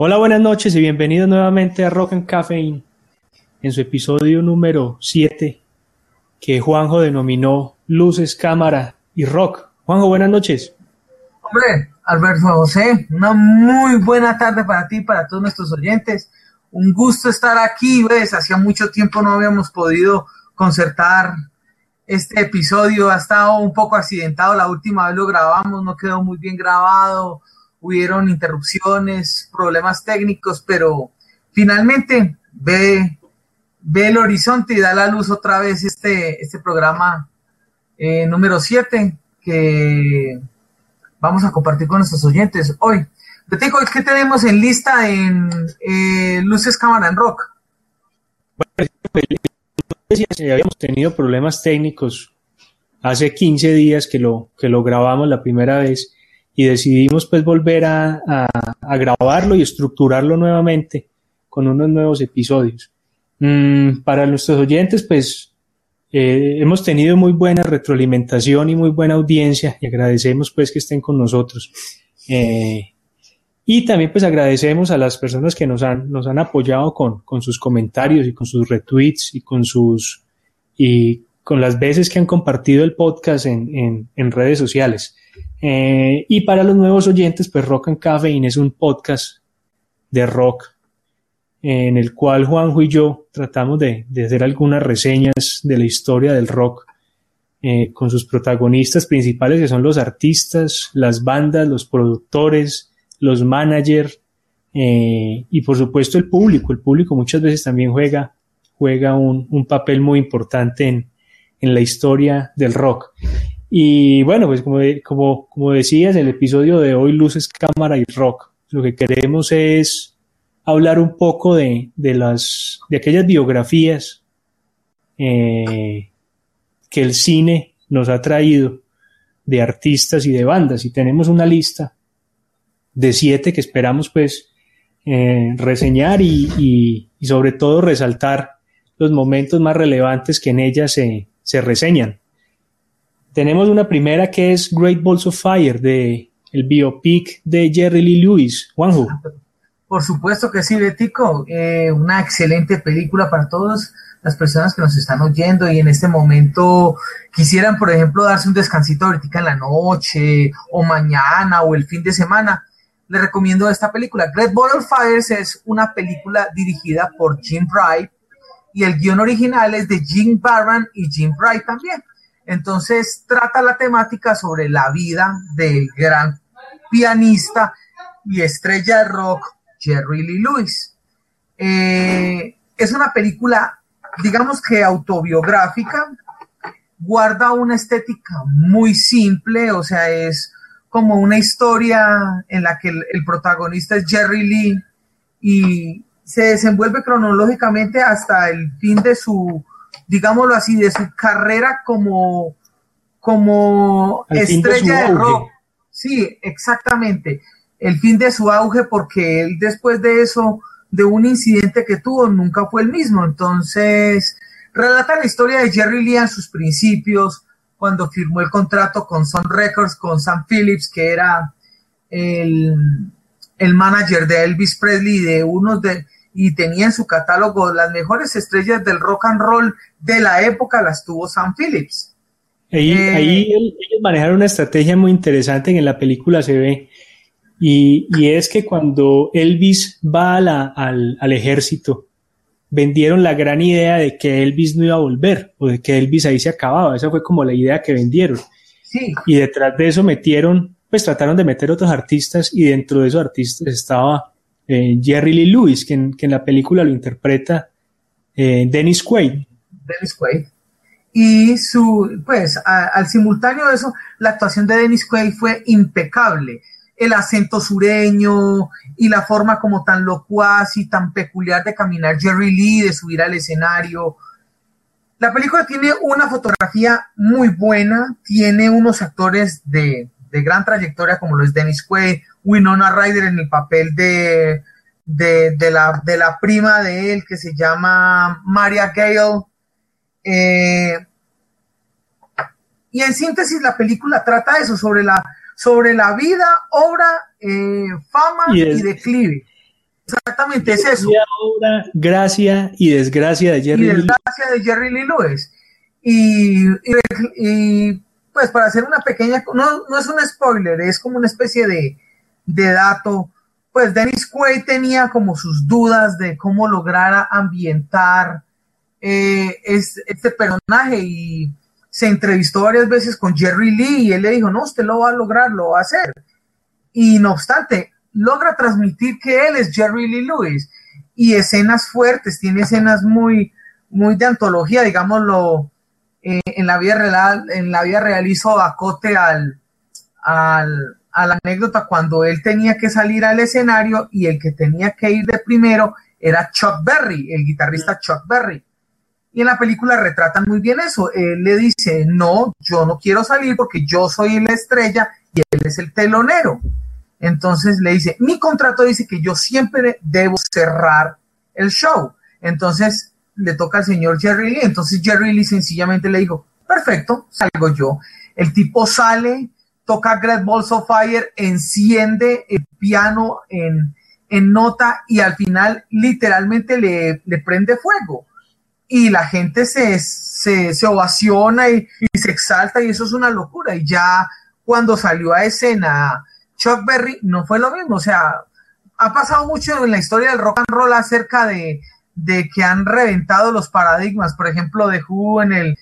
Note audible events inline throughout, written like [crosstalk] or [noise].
Hola, buenas noches y bienvenidos nuevamente a Rock and Caffeine en su episodio número 7 que Juanjo denominó Luces, Cámara y Rock. Juanjo, buenas noches. Hombre, Alberto José, una muy buena tarde para ti y para todos nuestros oyentes. Un gusto estar aquí, ves, hacía mucho tiempo no habíamos podido concertar este episodio, ha estado un poco accidentado, la última vez lo grabamos, no quedó muy bien grabado, hubieron interrupciones, problemas técnicos, pero finalmente ve, ve el horizonte y da la luz otra vez este, este programa eh, número 7 que vamos a compartir con nuestros oyentes hoy. Betico, ¿qué tenemos en lista en eh, Luces Cámara en Rock? Bueno, habíamos tenido problemas técnicos hace 15 días que lo, que lo grabamos la primera vez y decidimos pues volver a, grabarlo y estructurarlo nuevamente con unos nuevos episodios. Mm, para nuestros oyentes pues eh, hemos tenido muy buena retroalimentación y muy buena audiencia y agradecemos pues que estén con nosotros. Eh, y también pues agradecemos a las personas que nos han, nos han apoyado con, con sus comentarios y con sus retweets y con sus y con las veces que han compartido el podcast en, en redes sociales. Eh, y para los nuevos oyentes, pues Rock and Caffeine es un podcast de rock en el cual Juanjo y yo tratamos de, hacer algunas reseñas de la historia del rock eh, con sus protagonistas principales que son los artistas, las bandas, los productores, los managers eh, y por supuesto el público. El público muchas veces también juega, juega un, un papel muy importante en, en la historia del rock. Y bueno, pues como, como, como decías, el episodio de hoy, Luces, Cámara y Rock, lo que queremos es hablar un poco de, de las, de aquellas biografías eh, que el cine nos ha traído de artistas y de bandas. Y tenemos una lista de siete que esperamos pues eh, reseñar y, y, y, sobre todo resaltar los momentos más relevantes que en ellas se, se reseñan. Tenemos una primera que es Great Balls of Fire, de el biopic de Jerry Lee Lewis. Juanjo. Por supuesto que sí, Betico. Eh, una excelente película para todas las personas que nos están oyendo y en este momento quisieran, por ejemplo, darse un descansito ahorita en la noche o mañana o el fin de semana. Les recomiendo esta película. Great Ball of Fire es una película dirigida por Jim Wright y el guion original es de Jim Barron y Jim Wright también. Entonces trata la temática sobre la vida del gran pianista y estrella de rock Jerry Lee Lewis. Eh, es una película, digamos que autobiográfica, guarda una estética muy simple, o sea, es como una historia en la que el, el protagonista es Jerry Lee y se desenvuelve cronológicamente hasta el fin de su digámoslo así, de su carrera como, como estrella de, rock. Sí, exactamente. El fin de su auge, porque él después de eso, de un incidente que tuvo, nunca fue el mismo. Entonces, relata la historia de Jerry Lee en sus principios, cuando firmó el contrato con Sun Records, con Sam Phillips, que era el, el manager de Elvis Presley, de uno de, y tenía en su catálogo las mejores estrellas del rock and roll de la época, las tuvo Sam Phillips. Ahí, eh, ahí ellos manejaron una estrategia muy interesante que en la película se ve, y, y es que cuando Elvis va al, al ejército, vendieron la gran idea de que Elvis no iba a volver, o de que Elvis ahí se acababa, esa fue como la idea que vendieron. Sí. Y detrás de eso metieron, pues trataron de meter otros artistas, y dentro de esos artistas estaba eh, Jerry Lee Lewis, que en, que en, la película lo interpreta eh, Dennis Quaid. Dennis Quaid. Y su, pues, al simultáneo de eso, la actuación de Dennis Quaid fue impecable. El acento sureño y la forma como tan locuaz y tan peculiar de caminar Jerry Lee, de subir al escenario. La película tiene una fotografía muy buena, tiene unos actores de, de gran trayectoria como lo es Dennis Quaid, Winona Ryder en el papel de, de, de, la, de la prima de él que se llama Maria Gale. Eh, y en síntesis la película trata eso, sobre la, sobre la vida, obra, eh, fama y, y, declive. Exactamente, es eso. Obra, gracia y desgracia de Jerry y desgracia de Jerry Lee Lewis. Y, y, pues para hacer una pequeña, no, no es un spoiler, es como una especie de, de dato. Pues Dennis Quaid tenía como sus dudas de cómo lograr ambientar eh, este personaje y se entrevistó varias veces con Jerry Lee y él le dijo, no, usted lo va a lograr, lo va a hacer. Y no obstante, logra transmitir que él es Jerry Lee Lewis y escenas fuertes, tiene escenas muy, muy de antología, digámoslo, eh, en la vida real, en la vida real hizo acote al, al, a la anécdota cuando él tenía que salir al escenario y el que tenía que ir de primero era Chuck Berry, el guitarrista Chuck Berry. Y en la película retratan muy bien eso. Él le dice, no, yo no quiero salir porque yo soy la estrella y él es el telonero. Entonces le dice, mi contrato dice que yo siempre debo cerrar el show. Entonces le toca al señor Jerry Lee. Entonces Jerry Lee sencillamente le dijo, perfecto, salgo yo. El tipo sale, toca Great Balls of Fire, enciende el piano en, en nota y al final literalmente le, le prende fuego. Y la gente se, se, se ovaciona y, se exalta y eso es una locura. Y ya cuando salió a escena Chuck Berry no fue lo mismo. O sea, ha pasado mucho en la historia del rock and roll acerca de, que han reventado los paradigmas. Por ejemplo, de Who en el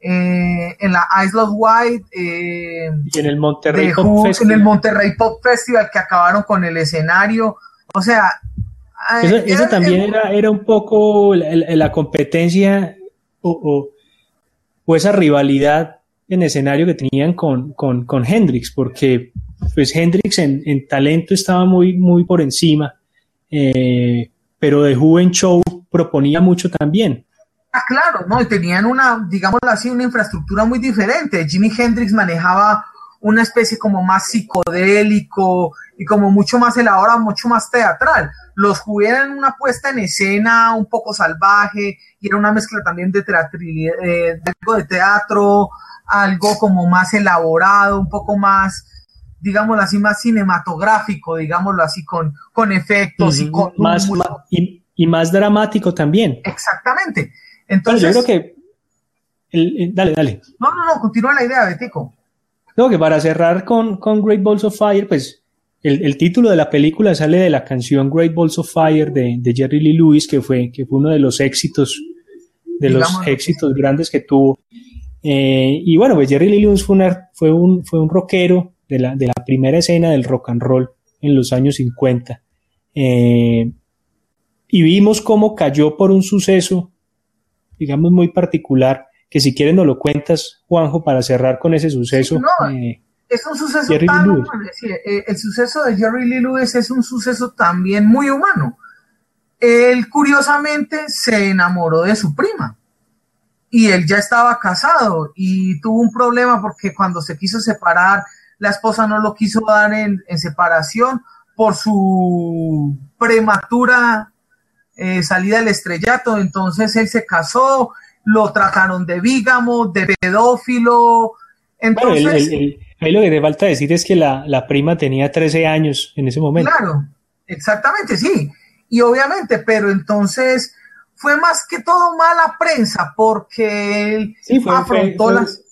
eh, en la Isle of White eh, y en el Monterrey Pop Festival. en el Monterrey Pop Festival que acabaron con el escenario. O sea, eso, también era, era un poco la, competencia o, o, esa rivalidad en escenario que tenían con, con, con Hendrix, porque pues Hendrix en, talento estaba muy, muy por encima, eh, pero de Juven Show proponía mucho también. Ah, claro, ¿no? Y tenían una, digamos así, una infraestructura muy diferente. Jimi Hendrix manejaba una especie como más psicodélico y como mucho más elaborado, mucho más teatral. Los eran una puesta en escena un poco salvaje y era una mezcla también de, eh, de algo de teatro, algo como más elaborado, un poco más digámoslo así, más cinematográfico, digámoslo así, con, con efectos y con... Más, y, más dramático también. Exactamente. Entonces... yo creo que... dale, dale. No, no, no, continúa la idea, Betico. No, que para cerrar con, con Great Balls of Fire, pues el, título de la película sale de la canción Great Balls of Fire de, Jerry Lee Lewis, que fue, que fue uno de los éxitos, de los éxitos grandes que tuvo. Eh, y bueno, pues Jerry Lee Lewis fue, fue, un, fue un rockero de la, de la primera escena del rock and roll en los años 50. Eh, y vimos cómo cayó por un suceso, digamos, muy particular, que si quieres nos lo cuentas, Juanjo, para cerrar con ese suceso. Eh, es un suceso tan eh, el suceso de Jerry Lee Lewis es un suceso también muy humano. Él curiosamente se enamoró de su prima y él ya estaba casado y tuvo un problema porque cuando se quiso separar la esposa no lo quiso dar en, separación por su prematura eh, salida del estrellato, entonces él se casó, lo trataron de vígamo, de pedófilo, entonces... ahí lo que te falta decir es que la, prima tenía 13 años en ese momento. Claro, exactamente, sí, y obviamente, pero entonces fue más que todo mala prensa porque él afrontó las...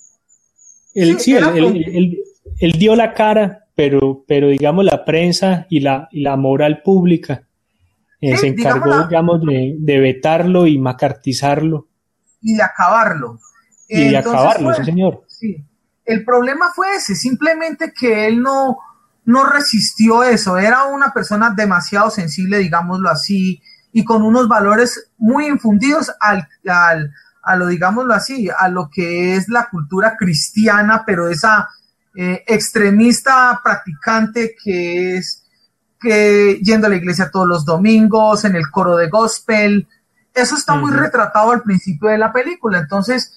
sí, él dio la cara, pero, pero digamos la prensa y la, y la moral pública eh, se encargó, digamos, de, de, vetarlo y macartizarlo. Y de acabarlo. Y de acabarlo, sí, señor. Sí. El problema fue ese, simplemente que él no, no resistió eso. Era una persona demasiado sensible, digámoslo así, y con unos valores muy infundidos al, al, a lo, digámoslo así, a lo que es la cultura cristiana, pero esa eh, extremista practicante que es que yendo a la iglesia todos los domingos, en el coro de gospel. Eso está muy retratado al principio de la película. Entonces,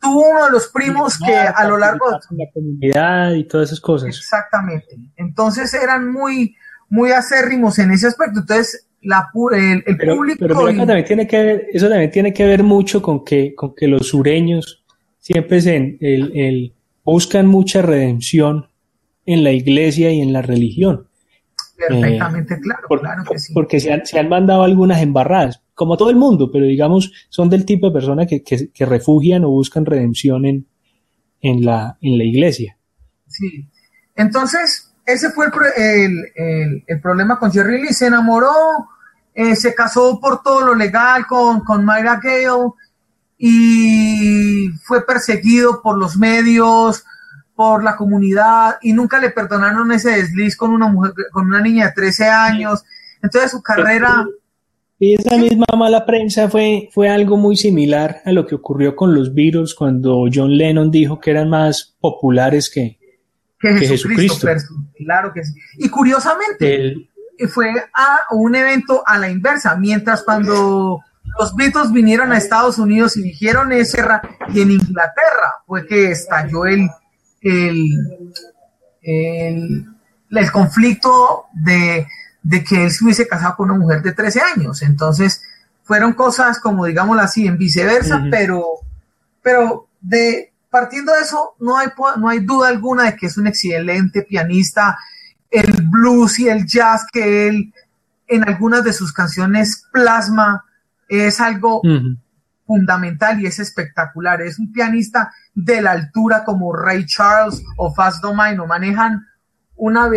tuvo uno de los primos que a lo largo de la comunidad y todas esas cosas. Exactamente. Entonces eran muy, muy acérrimos en ese aspecto. Entonces, la, el, el público. Pero también tiene que ver, eso también tiene que ver mucho con que, con que los sureños siempre se, el, el buscan mucha redención en la iglesia y en la religión. Perfectamente claro, claro que sí. Porque se han, se han, mandado algunas embarradas, como todo el mundo, pero digamos, son del tipo de personas que, que, que refugian o buscan redención en, en, la, en la iglesia. Sí. Entonces, ese fue el, el, el, problema con Jerry Lee. Se enamoró, eh, se casó por todo lo legal con, con Myra Gale y fue perseguido por los medios, por la comunidad y nunca le perdonaron ese desliz con una mujer, con una niña de 13 años. Entonces su carrera... Y esa misma mala prensa fue, fue algo muy similar a lo que ocurrió con los Beatles cuando John Lennon dijo que eran más populares que, que Jesucristo. Claro que sí. Y curiosamente, fue a un evento a la inversa, mientras cuando los Beatles vinieron a Estados Unidos y dijeron ese y en Inglaterra fue que estalló el, el, el, el conflicto de, de, que él se hubiese casado con una mujer de 13 años. Entonces, fueron cosas como, digámoslo así, en viceversa, pero, pero de, partiendo de eso, no hay, no hay duda alguna de que es un excelente pianista. El blues y el jazz que él en algunas de sus canciones plasma es algo fundamental y es espectacular. Es un pianista de la altura como Ray Charles o Fast Domino. Manejan una,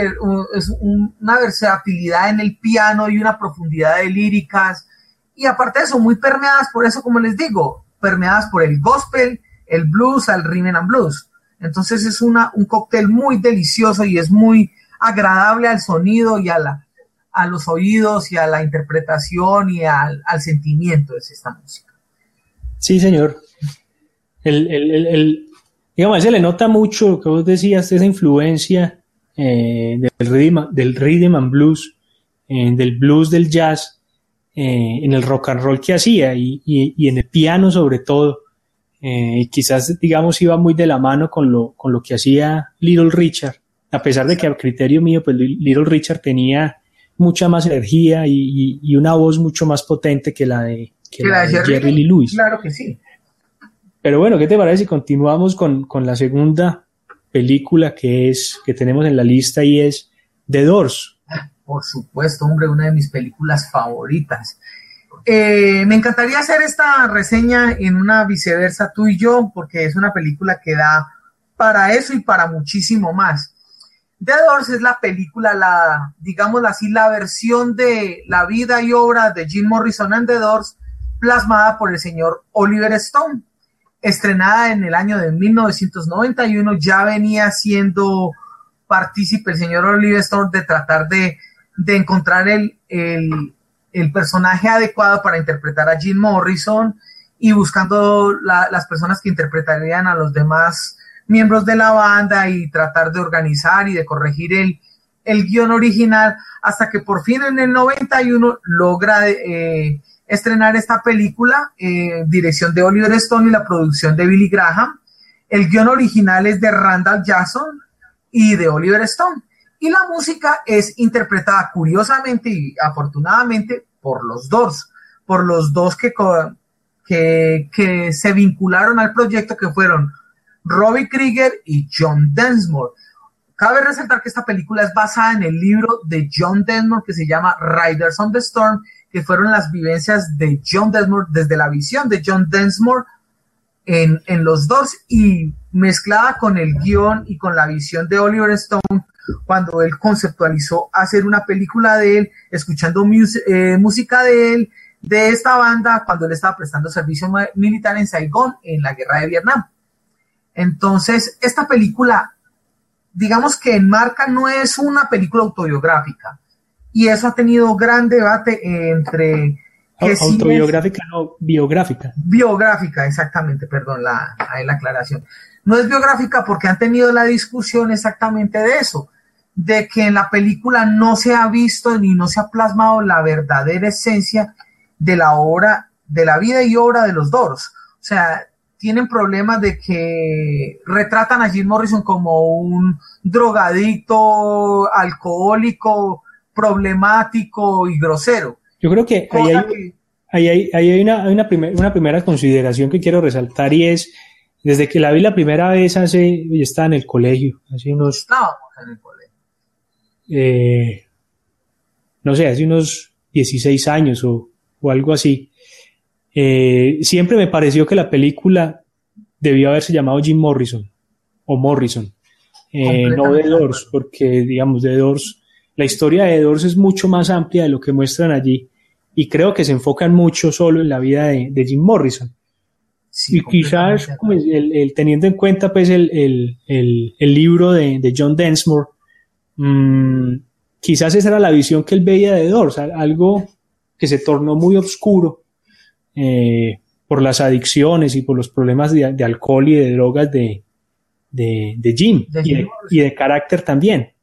una versatilidad en el piano y una profundidad de líricas. Y aparte de eso, muy permeadas por eso, como les digo, permeadas por el gospel el blues al rhythm and blues. Entonces es una, un cóctel muy delicioso y es muy agradable al sonido y a, la, a los oídos y a la interpretación y al, al sentimiento de esta música. Sí, señor. El, el, el, digamos, se le nota mucho lo que vos decías, esa influencia eh, del, rhythm, del rhythm and blues, eh, del blues, del jazz, eh, en el rock and roll que hacía y, y, y en el piano sobre todo eh, quizás, digamos, iba muy de la mano con lo, con lo que hacía Little Richard, a pesar de que a criterio mío, pues Little Richard tenía mucha más energía y, una voz mucho más potente que la de, Jerry, Lee Lewis. Claro que sí. Pero bueno, ¿qué te parece si continuamos con, con la segunda película que es que tenemos en la lista y es The Doors? Por supuesto, hombre, una de mis películas favoritas. Eh, me encantaría hacer esta reseña en una viceversa tú y yo, porque es una película que da para eso y para muchísimo más. The Doors es la película, la, digamos así, la versión de la vida y obra de Jim Morrison and The Doors, plasmada por el señor Oliver Stone. Estrenada en el año de 1991, ya venía siendo partícipe el señor Oliver Stone de tratar de, de encontrar el, el, el personaje adecuado para interpretar a Jim Morrison y buscando las personas que interpretarían a los demás miembros de la banda y tratar de organizar y de corregir el, el guion original hasta que por fin en el 91 logra eh, estrenar esta película, eh, dirección de Oliver Stone y la producción de Billy Graham. El guion original es de Randall Jackson y de Oliver Stone. Y la música es interpretada curiosamente y afortunadamente por los dos, por los dos que, se vincularon al proyecto que fueron Robbie Krieger y John Densmore. Cabe resaltar que esta película es basada en el libro de John Densmore que se llama Riders on the Storm, que fueron las vivencias de John Densmore desde la visión de John Densmore en, en los dos y mezclada con el guion y con la visión de Oliver Stone cuando él conceptualizó hacer una película de él, escuchando eh, música de él, de esta banda, cuando él estaba prestando servicio militar en Saigón en la guerra de Vietnam. Entonces, esta película, digamos que enmarca, no es una película autobiográfica. Y eso ha tenido gran debate entre... autobiográfica, no biográfica. Biográfica, exactamente, perdón, la, la aclaración. No es biográfica porque han tenido la discusión exactamente de eso de que en la película no se ha visto ni no se ha plasmado la verdadera esencia de la obra, de la vida y obra de los Doors. O sea, tienen problemas de que retratan a Jim Morrison como un drogadicto, alcohólico, problemático y grosero. Yo creo que ahí hay, hay, una, una, una primera consideración que quiero resaltar y es, desde que la vi la primera vez hace, estaba en el colegio, hace unos... No, en el colegio eh, no sé, hace unos 16 años o, o algo así. Eh, siempre me pareció que la película debió haberse llamado Jim Morrison o Morrison, eh, no The Doors, porque digamos, The Doors, la historia de Doors es mucho más amplia de lo que muestran allí y creo que se enfocan mucho solo en la vida de, Jim Morrison. y quizás el, teniendo en cuenta pues el, libro de, John Densmore, mmm, quizás esa era la visión que él veía de Doors, algo que se tornó muy oscuro eh, por las adicciones y por los problemas de, alcohol y de drogas de, Jim, y, de, carácter también.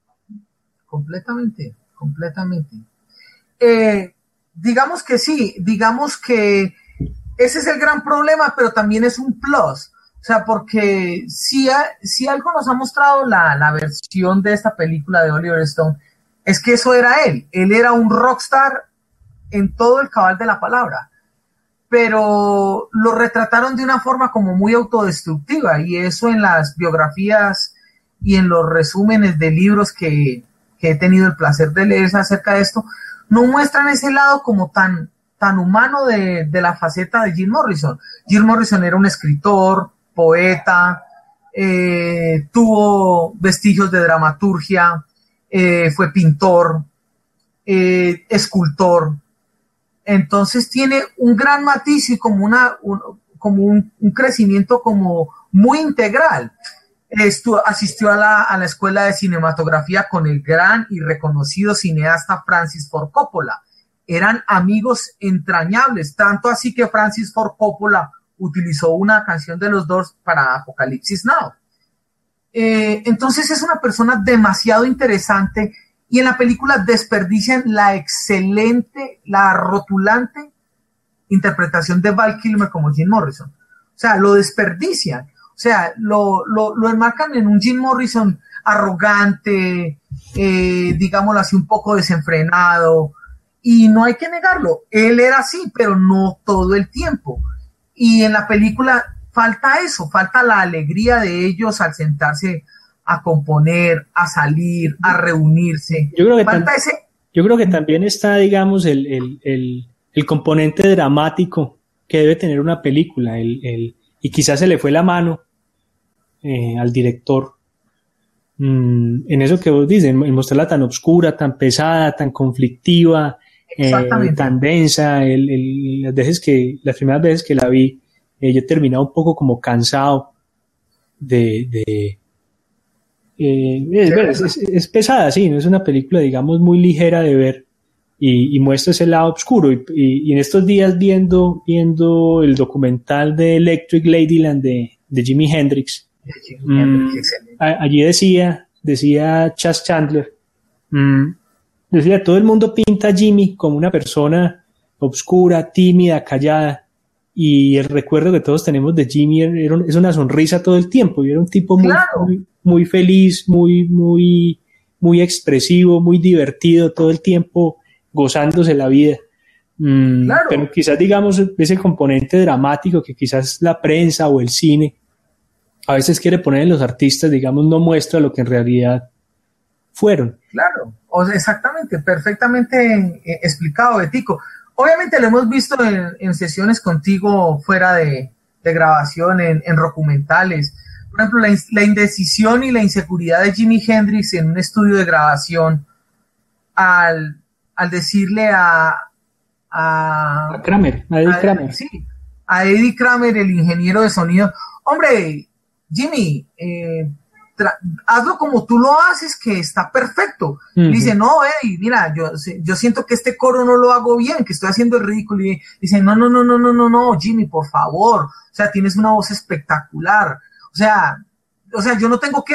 Completamente, completamente. Eh, digamos que sí, digamos que ese es el gran problema, pero también es un plus. O sea, porque si, si algo nos ha mostrado la, la versión de esta película de Oliver Stone, es que eso era él. Él era un rockstar en todo el cabal de la palabra. Pero lo retrataron de una forma como muy autodestructiva y eso en las biografías y en los resúmenes de libros que, he tenido el placer de leer acerca de esto, no muestran ese lado como tan, tan humano de, la faceta de Jim Morrison. Jim Morrison era un escritor, poeta, eh, tuvo vestigios de dramaturgia, eh, fue pintor, eh, escultor. Entonces tiene un gran matiz y como, una, como un, crecimiento como muy integral. Esto, asistió a la, a la escuela de cinematografía con el gran y reconocido cineasta Francis Ford Coppola. Eran amigos entrañables, tanto así que Francis Ford Coppola utilizó una canción de los dos para Apocalipsis Now. Eh, entonces es una persona demasiado interesante y en la película desperdician la excelente, la rotulante interpretación de Val Kilmer como Jim Morrison. O sea, lo desperdician. O sea, lo, lo, enmarcan en un Jim Morrison arrogante, eh, digámoslo así, un poco desenfrenado. Y no hay que negarlo, él era así, pero no todo el tiempo. Y en la película falta eso, falta la alegría de ellos al sentarse a componer, a salir, a reunirse. Yo creo que, falta ese... yo creo que también está, digamos, el, el, el, componente dramático que debe tener una película, el, y quizás se le fue la mano eh, al director. Mm, en eso que vos dices, en mostrarla tan oscura, tan pesada, tan conflictiva, eh, tan densa, el, las veces que, las primeras veces que la vi, eh, yo he terminado un poco como cansado de... de eh, es, pesada, sí, no es una película, digamos, muy ligera de ver y, muestra ese lado oscuro. Y, en estos días viendo, viendo el documental de Electric Ladyland de, de Jimi Hendrix, mm, allí decía, decía Chas Chandler, mm, decía, todo el mundo pinta a Jimmy como una persona obscura, tímida, callada, y el recuerdo que todos tenemos de Jimmy es una sonrisa todo el tiempo y era un tipo muy, muy, feliz, muy, muy, muy expresivo, muy divertido todo el tiempo, gozándose la vida. Mm, pero quizás digamos ese componente dramático que quizás la prensa o el cine a veces quiere poner en los artistas, digamos, no muestra lo que en realidad fueron. Claro, o exactamente, perfectamente eh, explicado, Betico. Obviamente lo hemos visto en, sesiones contigo fuera de, grabación, en, documentales. Por ejemplo, la, indecisión y la inseguridad de Jimi Hendrix en un estudio de grabación al, decirle a, a, Kramer, a Eddie Kramer. Sí, a Eddie Kramer, el ingeniero de sonido. Hombre, Jimmy, eh, hazlo como tú lo haces, que está perfecto. Dice, no, hey, mira, yo, yo siento que este coro no lo hago bien, que estoy haciendo el ridículo. Y dice, no, no, no, no, no, no, no, Jimmy, por favor. O sea, tienes una voz espectacular. O sea, o sea, yo no tengo que,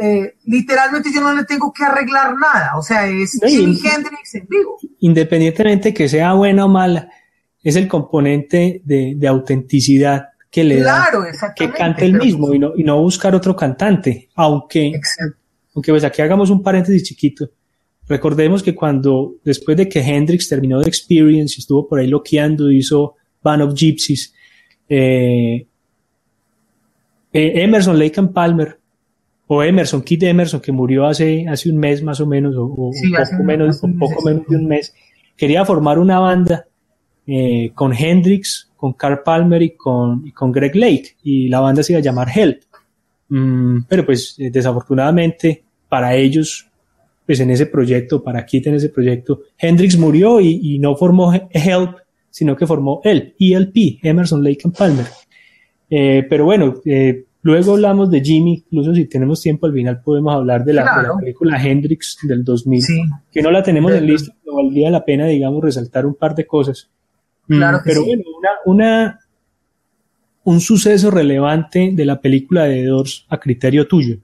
eh, literalmente yo no le tengo que arreglar nada. O sea, es Jimi Hendrix en vivo. Independientemente que sea buena o mala, es el componente de, de autenticidad que le da, que cante el mismo y no, y no buscar otro cantante, aunque, aunque pues aquí hagamos un paréntesis chiquito. Recordemos que cuando, después de que Hendrix terminó de Experience y estuvo por ahí loqueando, hizo Band of Gypsies, eh, eh, Emerson Lake and Palmer o Emerson, Kit Emerson, que murió hace, hace un mes más o menos, o, poco, menos, poco menos de un mes, quería formar una banda eh, con Hendrix, con Carl Palmer y con, con Greg Lake, y la banda se iba a llamar Help. Mm, pero pues eh, desafortunadamente para ellos, pues en ese proyecto, para Kit en ese proyecto, Hendrix murió y, no formó Help, sino que formó ELP, ELP, Emerson, Lake and Palmer. Eh, pero bueno, eh, luego hablamos de Jimmy, incluso si tenemos tiempo al final podemos hablar de la, película Hendrix del 2000, que no la tenemos en lista, pero valdría la pena, digamos, resaltar un par de cosas. Mm, claro pero bueno, una, una, un suceso relevante de la película de Doors a criterio tuyo.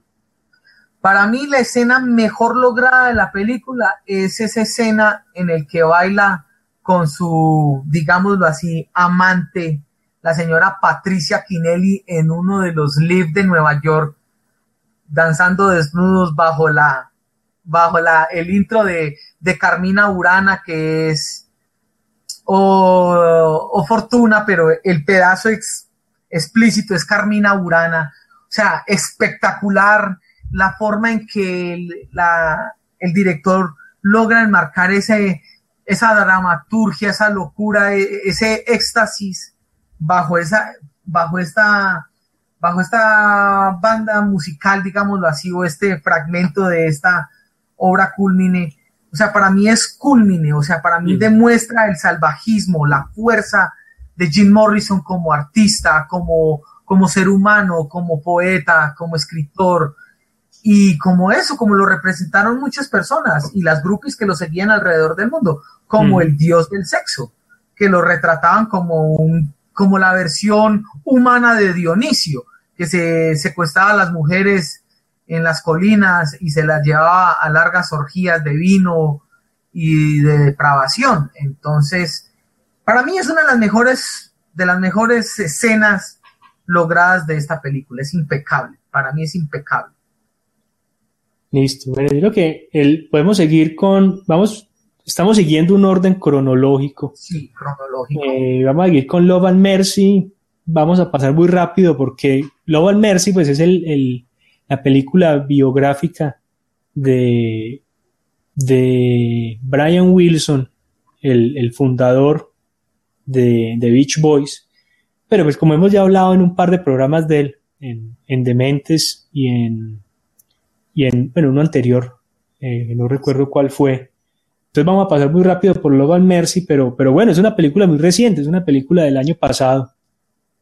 Para mí la escena mejor lograda de la película es esa escena en el que baila con su, digámoslo así, amante, la señora Patricia Kinelli en uno de los lives de Nueva York, danzando desnudos bajo la, bajo la, el intro de, de Carmina Urana que es o, Fortuna, pero el pedazo explícito es Carmina Urana. O sea, espectacular la forma en que el, la, el director logra enmarcar ese, esa dramaturgia, esa locura, e, ese éxtasis bajo esa, bajo esta, bajo esta banda musical, digámoslo así, o este fragmento de esta obra culmine o sea, para mí es culmine, o sea, para mí demuestra el salvajismo, la fuerza de Jim Morrison como artista, como, como ser humano, como poeta, como escritor, y como eso, como lo representaron muchas personas y las groupies que lo seguían alrededor del mundo, como el dios del sexo, que lo retrataban como un, como la versión humana de Dionisio, que se secuestraba a las mujeres en las colinas y se las llevaba a largas orgías de vino y de depravación. Entonces, para mí es una de las mejores, de las mejores escenas logradas de esta película. Es impecable. Para mí es impecable. Listo. Bueno, yo creo que podemos seguir con, vamos, estamos siguiendo un orden cronológico. Sí, cronológico. Eh, vamos a seguir con Love and Mercy. Vamos a pasar muy rápido porque Love and Mercy, pues es el la película biográfica de, de Brian Wilson, el, fundador de, de, Beach Boys. Pero pues como hemos ya hablado en un par de programas de él, en, en Dementes y en, y en, bueno, uno anterior, eh, no recuerdo cuál fue. Entonces vamos a pasar muy rápido por Love and Mercy, pero, pero bueno, es una película muy reciente, es una película del año pasado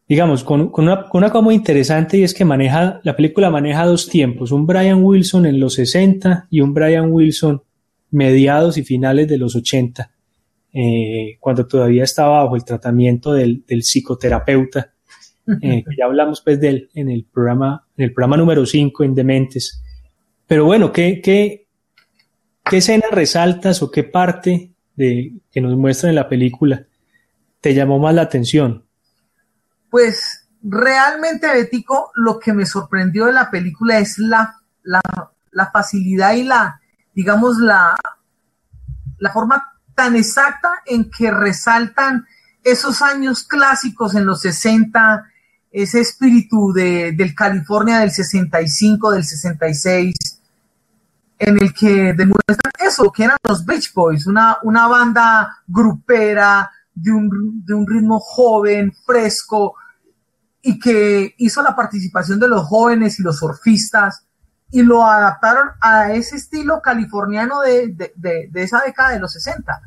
digamos, con, una, con, una, cosa muy interesante y es que maneja, la película maneja dos tiempos, un Brian Wilson en los 60 y un Brian Wilson mediados y finales de los 80, eh, cuando todavía estaba bajo el tratamiento del, del psicoterapeuta, eh, ya hablamos pues de él en el programa, en el programa número 5 en Dementes. Pero bueno, ¿qué, qué, qué escena resaltas o qué parte de, que nos muestra en la película te llamó más la atención? Pues realmente, Betico, lo que me sorprendió de la película es la, la, facilidad y la, digamos, la, la forma tan exacta en que resaltan esos años clásicos en los 60, ese espíritu de, del California del 65, del 66, en el que demuestran eso, que eran los Beach Boys, una, una banda grupera, de un, de un ritmo joven, fresco, y que hizo la participación de los jóvenes y los surfistas y lo adaptaron a ese estilo californiano de, de, de, esa década de los 60.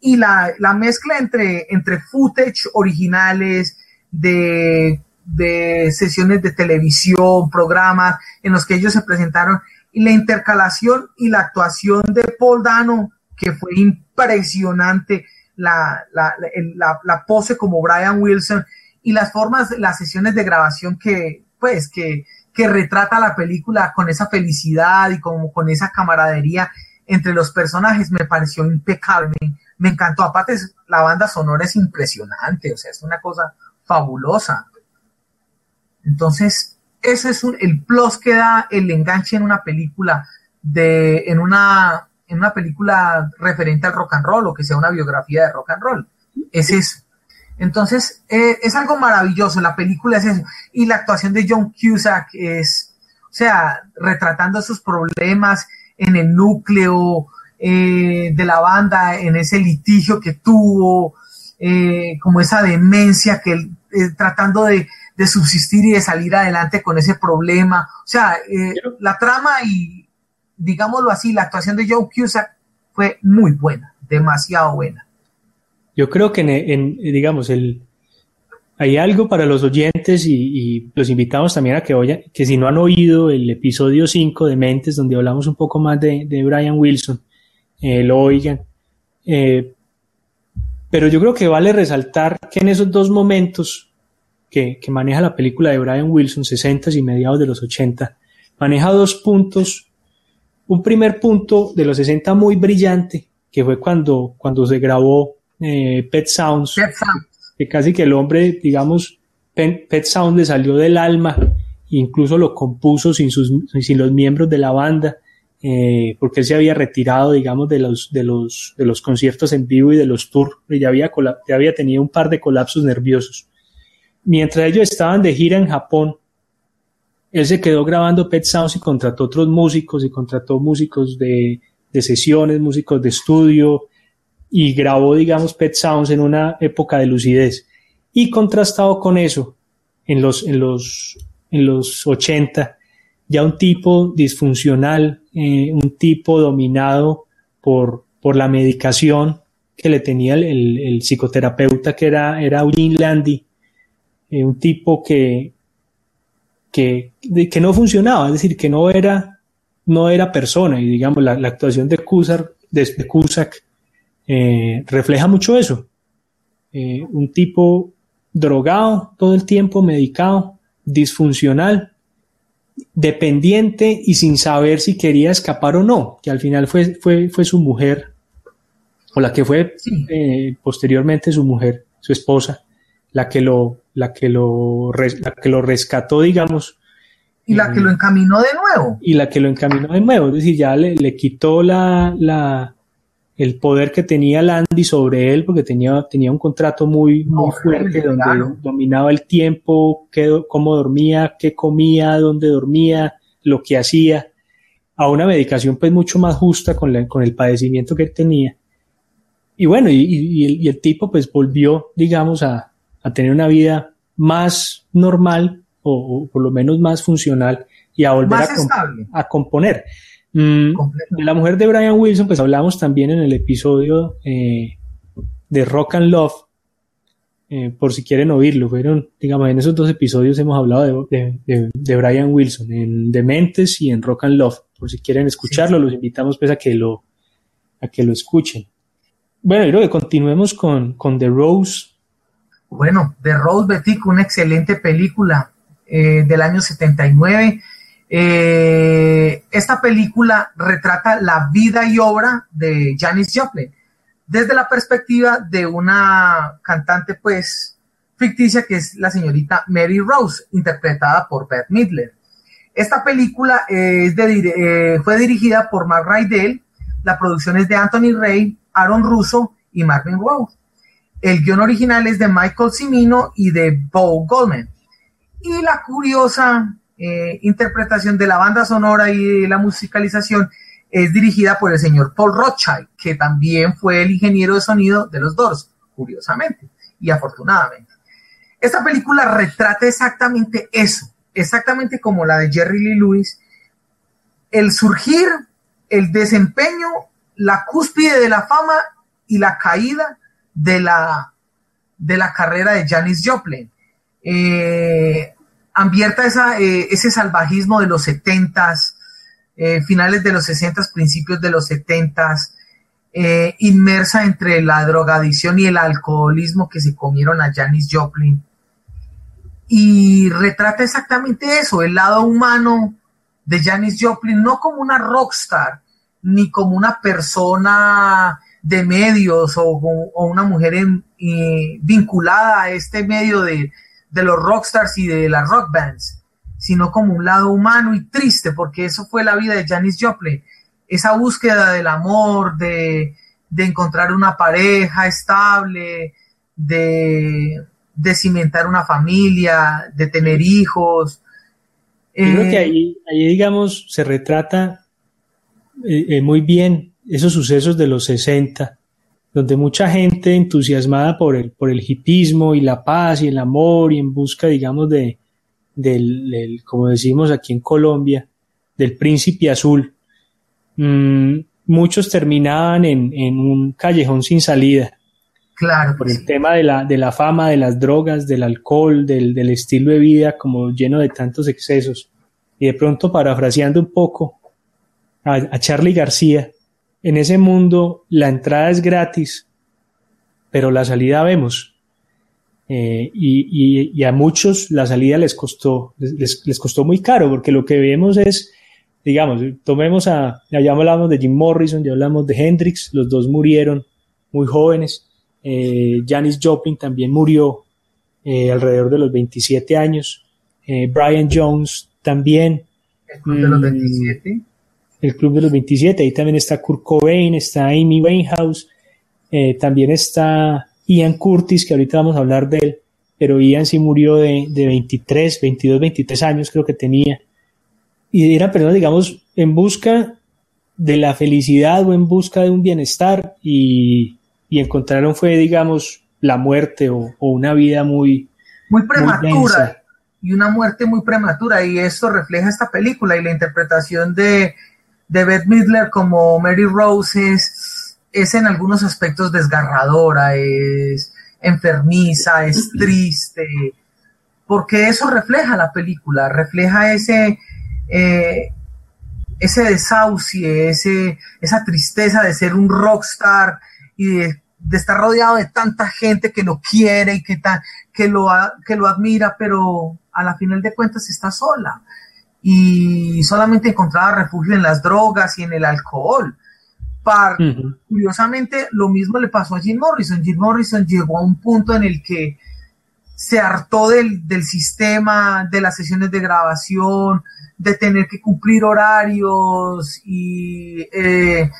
Y la, la, mezcla entre, entre footage originales, de, de sesiones de televisión, programas en los que ellos se presentaron, la intercalación y la actuación de Paul Dano, que fue impresionante la, la, pose como Brian Wilson y las formas, las sesiones de grabación que, pues, que, que retrata la película con esa felicidad y como con esa camaradería entre los personajes me pareció impecable, me, encantó. Aparte, la banda sonora es impresionante, o sea, es una cosa fabulosa. Entonces, ese es un, el plus que da el enganche en una película de, en una, en una película referente al rock and roll o que sea una biografía de rock and roll. Es eso. Entonces, eh, es algo maravilloso. La película es eso. Y la actuación de John Cusack es, o sea, retratando esos problemas en el núcleo eh, de la banda, en ese litigio que tuvo, eh, como esa demencia que eh, tratando de, subsistir y de salir adelante con ese problema. O sea, la trama y, digámoslo así, la actuación de Joe Cusack fue muy buena, demasiado buena. Yo creo que en digamos, el, hay algo para los oyentes y, los invitamos también a que oigan, que si no han oído el episodio 5 de Mentes, donde hablamos un poco más de, Brian Wilson, eh, lo oigan. Eh, pero yo creo que vale resaltar que en esos dos momentos que, maneja la película de Brian Wilson, 60 y mediados de los 80, maneja dos puntos. Un primer punto de los 60 muy brillante, que fue cuando, cuando se grabó eh, Pet Sounds. Pet Sounds que casi que el hombre, digamos, Pet Sound le salió del alma, incluso lo compuso sin, sus, sin los miembros de la banda, eh, porque él se había retirado, digamos, de los, de los, de los conciertos en vivo y de los tours, y ya había, ya había tenido un par de colapsos nerviosos. Mientras ellos estaban de gira en Japón, él se quedó grabando Pet Sounds y contrató otros músicos y contrató músicos de, de sesiones, músicos de estudio, y grabó, digamos, Pet Sounds en una época de lucidez. Y contrastado con eso, en los, en los, en los 80, ya un tipo disfuncional, eh, un tipo dominado por, por la medicación que le tenía el, el, psicoterapeuta que era, era Eugene Landy, eh, un tipo que, que, que no funcionaba, es decir, que no era, no era persona, y digamos, la, la actuación de Cusack, de Cusack eh, refleja mucho eso. Eh, un tipo drogado todo el tiempo, medicado, disfuncional, dependiente y sin saber si quería escapar o no, que al final fue, fue, fue su mujer, o la que fue eh, posteriormente su mujer, su esposa, la que lo, la que lo, la que lo rescató, digamos. Y la que lo encaminó de nuevo. Y la que lo encaminó de nuevo, es decir, ya le, le quitó la, la, el poder que tenía Landy sobre él, porque tenía, tenía un contrato muy, muy fuerte donde dominaba el tiempo, qué, cómo dormía, qué comía, dónde dormía, lo que hacía, a una medicación pues mucho más justa con, con el padecimiento que él tenía. Y bueno, y, el, tipo pues volvió, digamos, a, a tener una vida más normal o, por lo menos más funcional y a volver a, a componer. Mm, la mujer de Brian Wilson, pues hablamos también en el episodio eh, de Rock and Love, eh, por si quieren oírlo. Fueron, digamos, en esos dos episodios hemos hablado de, de, Brian Wilson, en Dementes y en Rock and Love. Por si quieren escucharlo, los invitamos pues a que lo, a que lo escuchen. Bueno, y luego continuemos con, con The Rose. Bueno, The Rose, Betty, una excelente película eh, del año 79 eh, esta película retrata la vida y obra de Janis Joplin desde la perspectiva de una cantante pues ficticia que es la señorita Mary Rose, interpretada por Beth Midler. Esta película eh, fue dirigida por Mark Rydell, la producción es de Anthony Ray, Aaron Russo y Marvin Rose. El guion original es de Michael Cimino y de Bo Goldman. Y la curiosa eh, interpretación de la banda sonora y la musicalización es dirigida por el señor Paul Rothschild, que también fue el ingeniero de sonido de los Doors, curiosamente y afortunadamente. Esta película retrata exactamente eso, exactamente como la de Jerry Lee Lewis, el surgir, el desempeño, la cúspide de la fama y la caída de la, de la carrera de Janis Joplin. Eh, ambierta eh, ese salvajismo de los setentas, eh, finales de los sesentas, principios de los setentas, eh, inmersa entre la drogadicción y el alcoholismo que se comieron a Janis Joplin. Y retrata exactamente eso, el lado humano de Janis Joplin, no como una rockstar, ni como una persona de medios o, una mujer vinculada a este medio de, de los rockstars y de las rock bands, sino como un lado humano y triste, porque eso fue la vida de Janis Joplin, esa búsqueda del amor, de, encontrar una pareja estable, de, cimentar una familia, de tener hijos. creo que eh, ahí, ahí, digamos, se retrata eh, muy bien esos sucesos de los 60, donde mucha gente entusiasmada por el, por el hipismo y la paz y el amor y en busca, digamos, de, del, como decimos aquí en Colombia, del príncipe azul, mm, muchos terminaban en, en, un callejón sin salida. Claro. Por el tema de la, de la fama, de las drogas, del alcohol, del, del estilo de vida como lleno de tantos excesos. Y de pronto, parafraseando un poco a, a Charlie García, en ese mundo la entrada es gratis, pero la salida vemos. Eh, y, a muchos la salida les costó, les, costó muy caro, porque lo que vemos es, digamos, tomemos a, ya hablamos de Jim Morrison, ya hablamos de Hendrix, los dos murieron muy jóvenes. Eh, Janis Joplin también murió eh, alrededor de los 27 años. Brian Jones también. ¿El club de los 27? El Club de los 27, ahí también está Kurt Cobain, está Amy Winehouse, eh, también está Ian Curtis, que ahorita vamos a hablar de él, pero Ian sí murió de, de 23, 22, 23 años creo que tenía. Y era personas, digamos, en busca de la felicidad o en busca de un bienestar y, y encontraron fue, digamos, la muerte o, una vida muy... Muy prematura. y una muerte muy prematura. Y esto refleja esta película y la interpretación de de Beth Midler como Mary Rose es, en algunos aspectos desgarradora, es enfermiza, es [clears throat] triste, porque eso refleja la película, refleja ese, eh, ese desahucie, ese, esa tristeza de ser un rockstar y de, estar rodeado de tanta gente que lo quiere y que, que, lo, que lo admira, pero a la final de cuentas está sola y solamente encontraba refugio en las drogas y en el alcohol. Curiosamente, lo mismo le pasó a Jim Morrison. Jim Morrison llegó a un punto en el que se hartó del, sistema, de las sesiones de grabación, de tener que cumplir horarios y eh,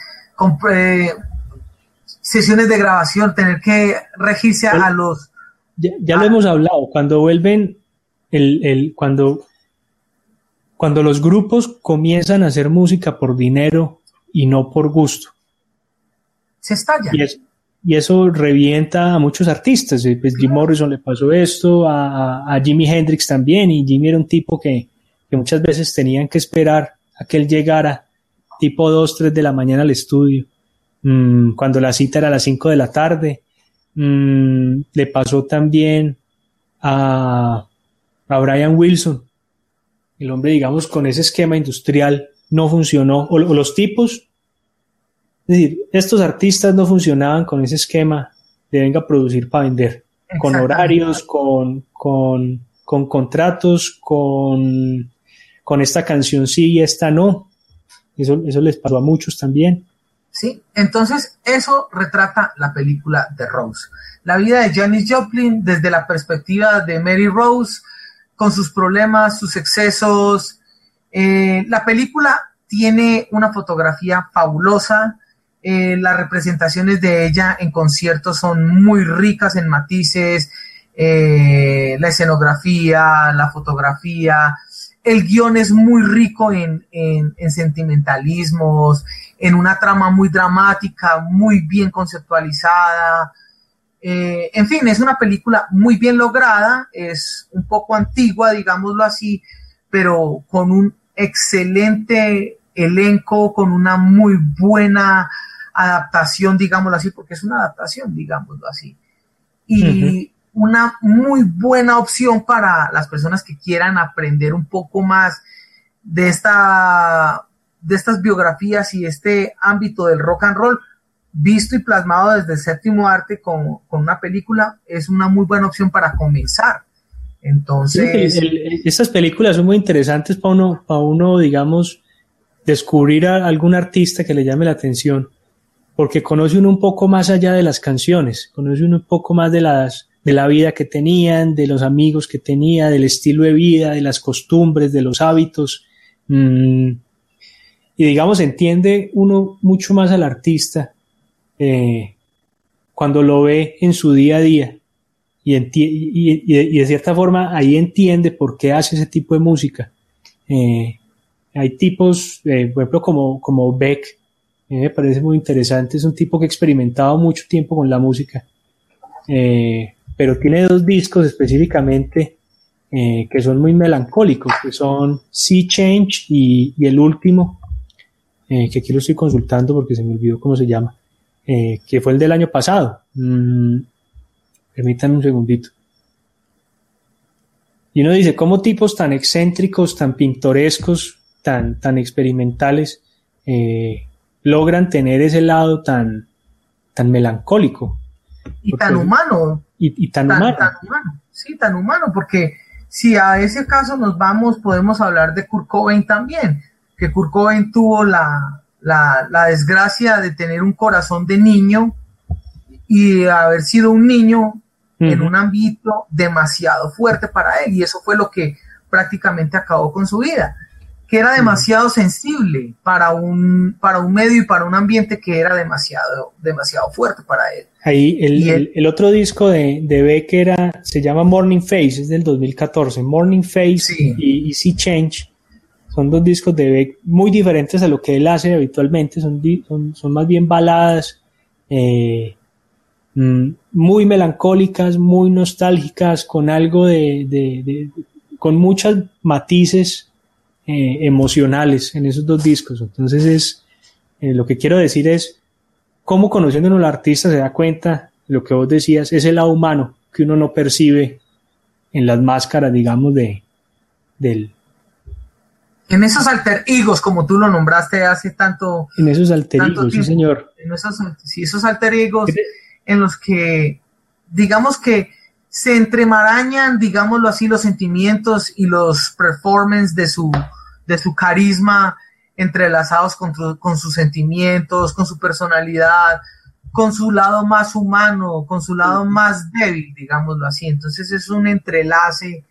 sesiones de grabación, tener que regirse a, los... Ya, lo hemos hablado, cuando vuelven, el, el, cuando cuando los grupos comienzan a hacer música por dinero y no por gusto. Se estalla. Y, eso revienta a muchos artistas. Pues Jim Morrison le pasó esto, a, a, Jimi Hendrix también, y Jimmy era un tipo que, que, muchas veces tenían que esperar a que él llegara tipo 2, 3 de la mañana al estudio, mm, cuando la cita era a las 5 de la tarde. Mm, le pasó también a, a Brian Wilson, el hombre, digamos, con ese esquema industrial no funcionó, o, los tipos, es decir, estos artistas no funcionaban con ese esquema de venga a producir para vender, con horarios, con, con, con contratos, con, con esta canción sí y esta no. Eso, eso les pasó a muchos también. Sí, entonces eso retrata la película de Rose. La vida de Janis Joplin desde la perspectiva de Mary Rose, con sus problemas, sus excesos. Eh, la película tiene una fotografía fabulosa. Eh, las representaciones de ella en conciertos son muy ricas en matices. Eh, la escenografía, la fotografía. El guion es muy rico en, en sentimentalismos, en una trama muy dramática, muy bien conceptualizada. Eh, en fin, es una película muy bien lograda, es un poco antigua, digámoslo así, pero con un excelente elenco, con una muy buena adaptación, digámoslo así, porque es una adaptación, digámoslo así. Y una muy buena opción para las personas que quieran aprender un poco más de esta de estas biografías y este ámbito del rock and roll, visto y plasmado desde el séptimo arte con, una película, es una muy buena opción para comenzar. Entonces... estas películas son muy interesantes para uno, para uno, digamos, descubrir a algún artista que le llame la atención, porque conoce uno un poco más allá de las canciones, conoce uno un poco más de las de la vida que tenían, de los amigos que tenía, del estilo de vida, de las costumbres, de los hábitos. Mm, y digamos, entiende uno mucho más al artista eh, cuando lo ve en su día a día y, de cierta forma ahí entiende por qué hace ese tipo de música. Eh, hay tipos, por ejemplo, como, como Beck, me parece muy interesante, es un tipo que ha experimentado mucho tiempo con la música, pero tiene dos discos específicamente que son muy melancólicos, que son Sea Change y el último, que aquí lo estoy consultando porque se me olvidó cómo se llama, que fue el del año pasado. Mm, permítanme un segundito. Y uno dice, ¿cómo tipos tan excéntricos, tan pintorescos, tan, tan experimentales eh, logran tener ese lado tan, tan melancólico? Y tan humano. Y, tan, humano. Sí, tan humano, porque si a ese caso nos vamos, podemos hablar de Kurt Cobain también, que Kurt Cobain tuvo la, la desgracia de tener un corazón de niño y haber sido un niño en un ámbito demasiado fuerte para él y eso fue lo que prácticamente acabó con su vida, que era demasiado sensible para un, para un medio y para un ambiente que era demasiado, demasiado fuerte para él. Ahí el, el, otro disco de, de Beck era, se llama Morning Face, es del 2014, Morning Face y, y Sea Change. Son dos discos de Beck muy diferentes a lo que él hace habitualmente, son, son, son más bien baladas, eh, Mm, muy melancólicas, muy nostálgicas, con algo de, con muchos matices eh, emocionales en esos dos discos. Entonces es, eh, lo que quiero decir es, cómo conociendo al artista se da cuenta, lo que vos decías, es el lado humano que uno no percibe en las máscaras, digamos, de, del, en esos alter egos, como tú lo nombraste hace tanto. En esos alter egos, sí, señor. En esos, sí, esos alter egos en los que, digamos que se entremarañan, digámoslo así, los sentimientos y los performances de su, de su carisma entrelazados con, con sus sentimientos, con su personalidad, con su lado más humano, con su lado más débil, digámoslo así. Entonces es un entrelace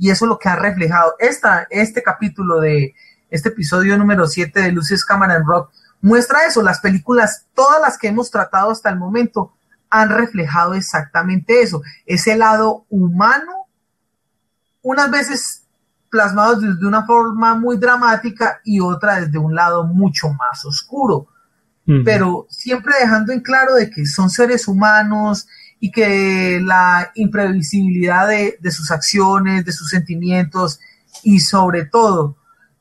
y eso es lo que ha reflejado. Esta, este capítulo de este episodio número 7 de Luces Cámara en Rock muestra eso. Las películas, todas las que hemos tratado hasta el momento, han reflejado exactamente eso, ese lado humano, unas veces plasmados desde una forma muy dramática y otra desde un lado mucho más oscuro, pero siempre dejando en claro de que son seres humanos y que la imprevisibilidad de, sus acciones, de sus sentimientos y sobre todo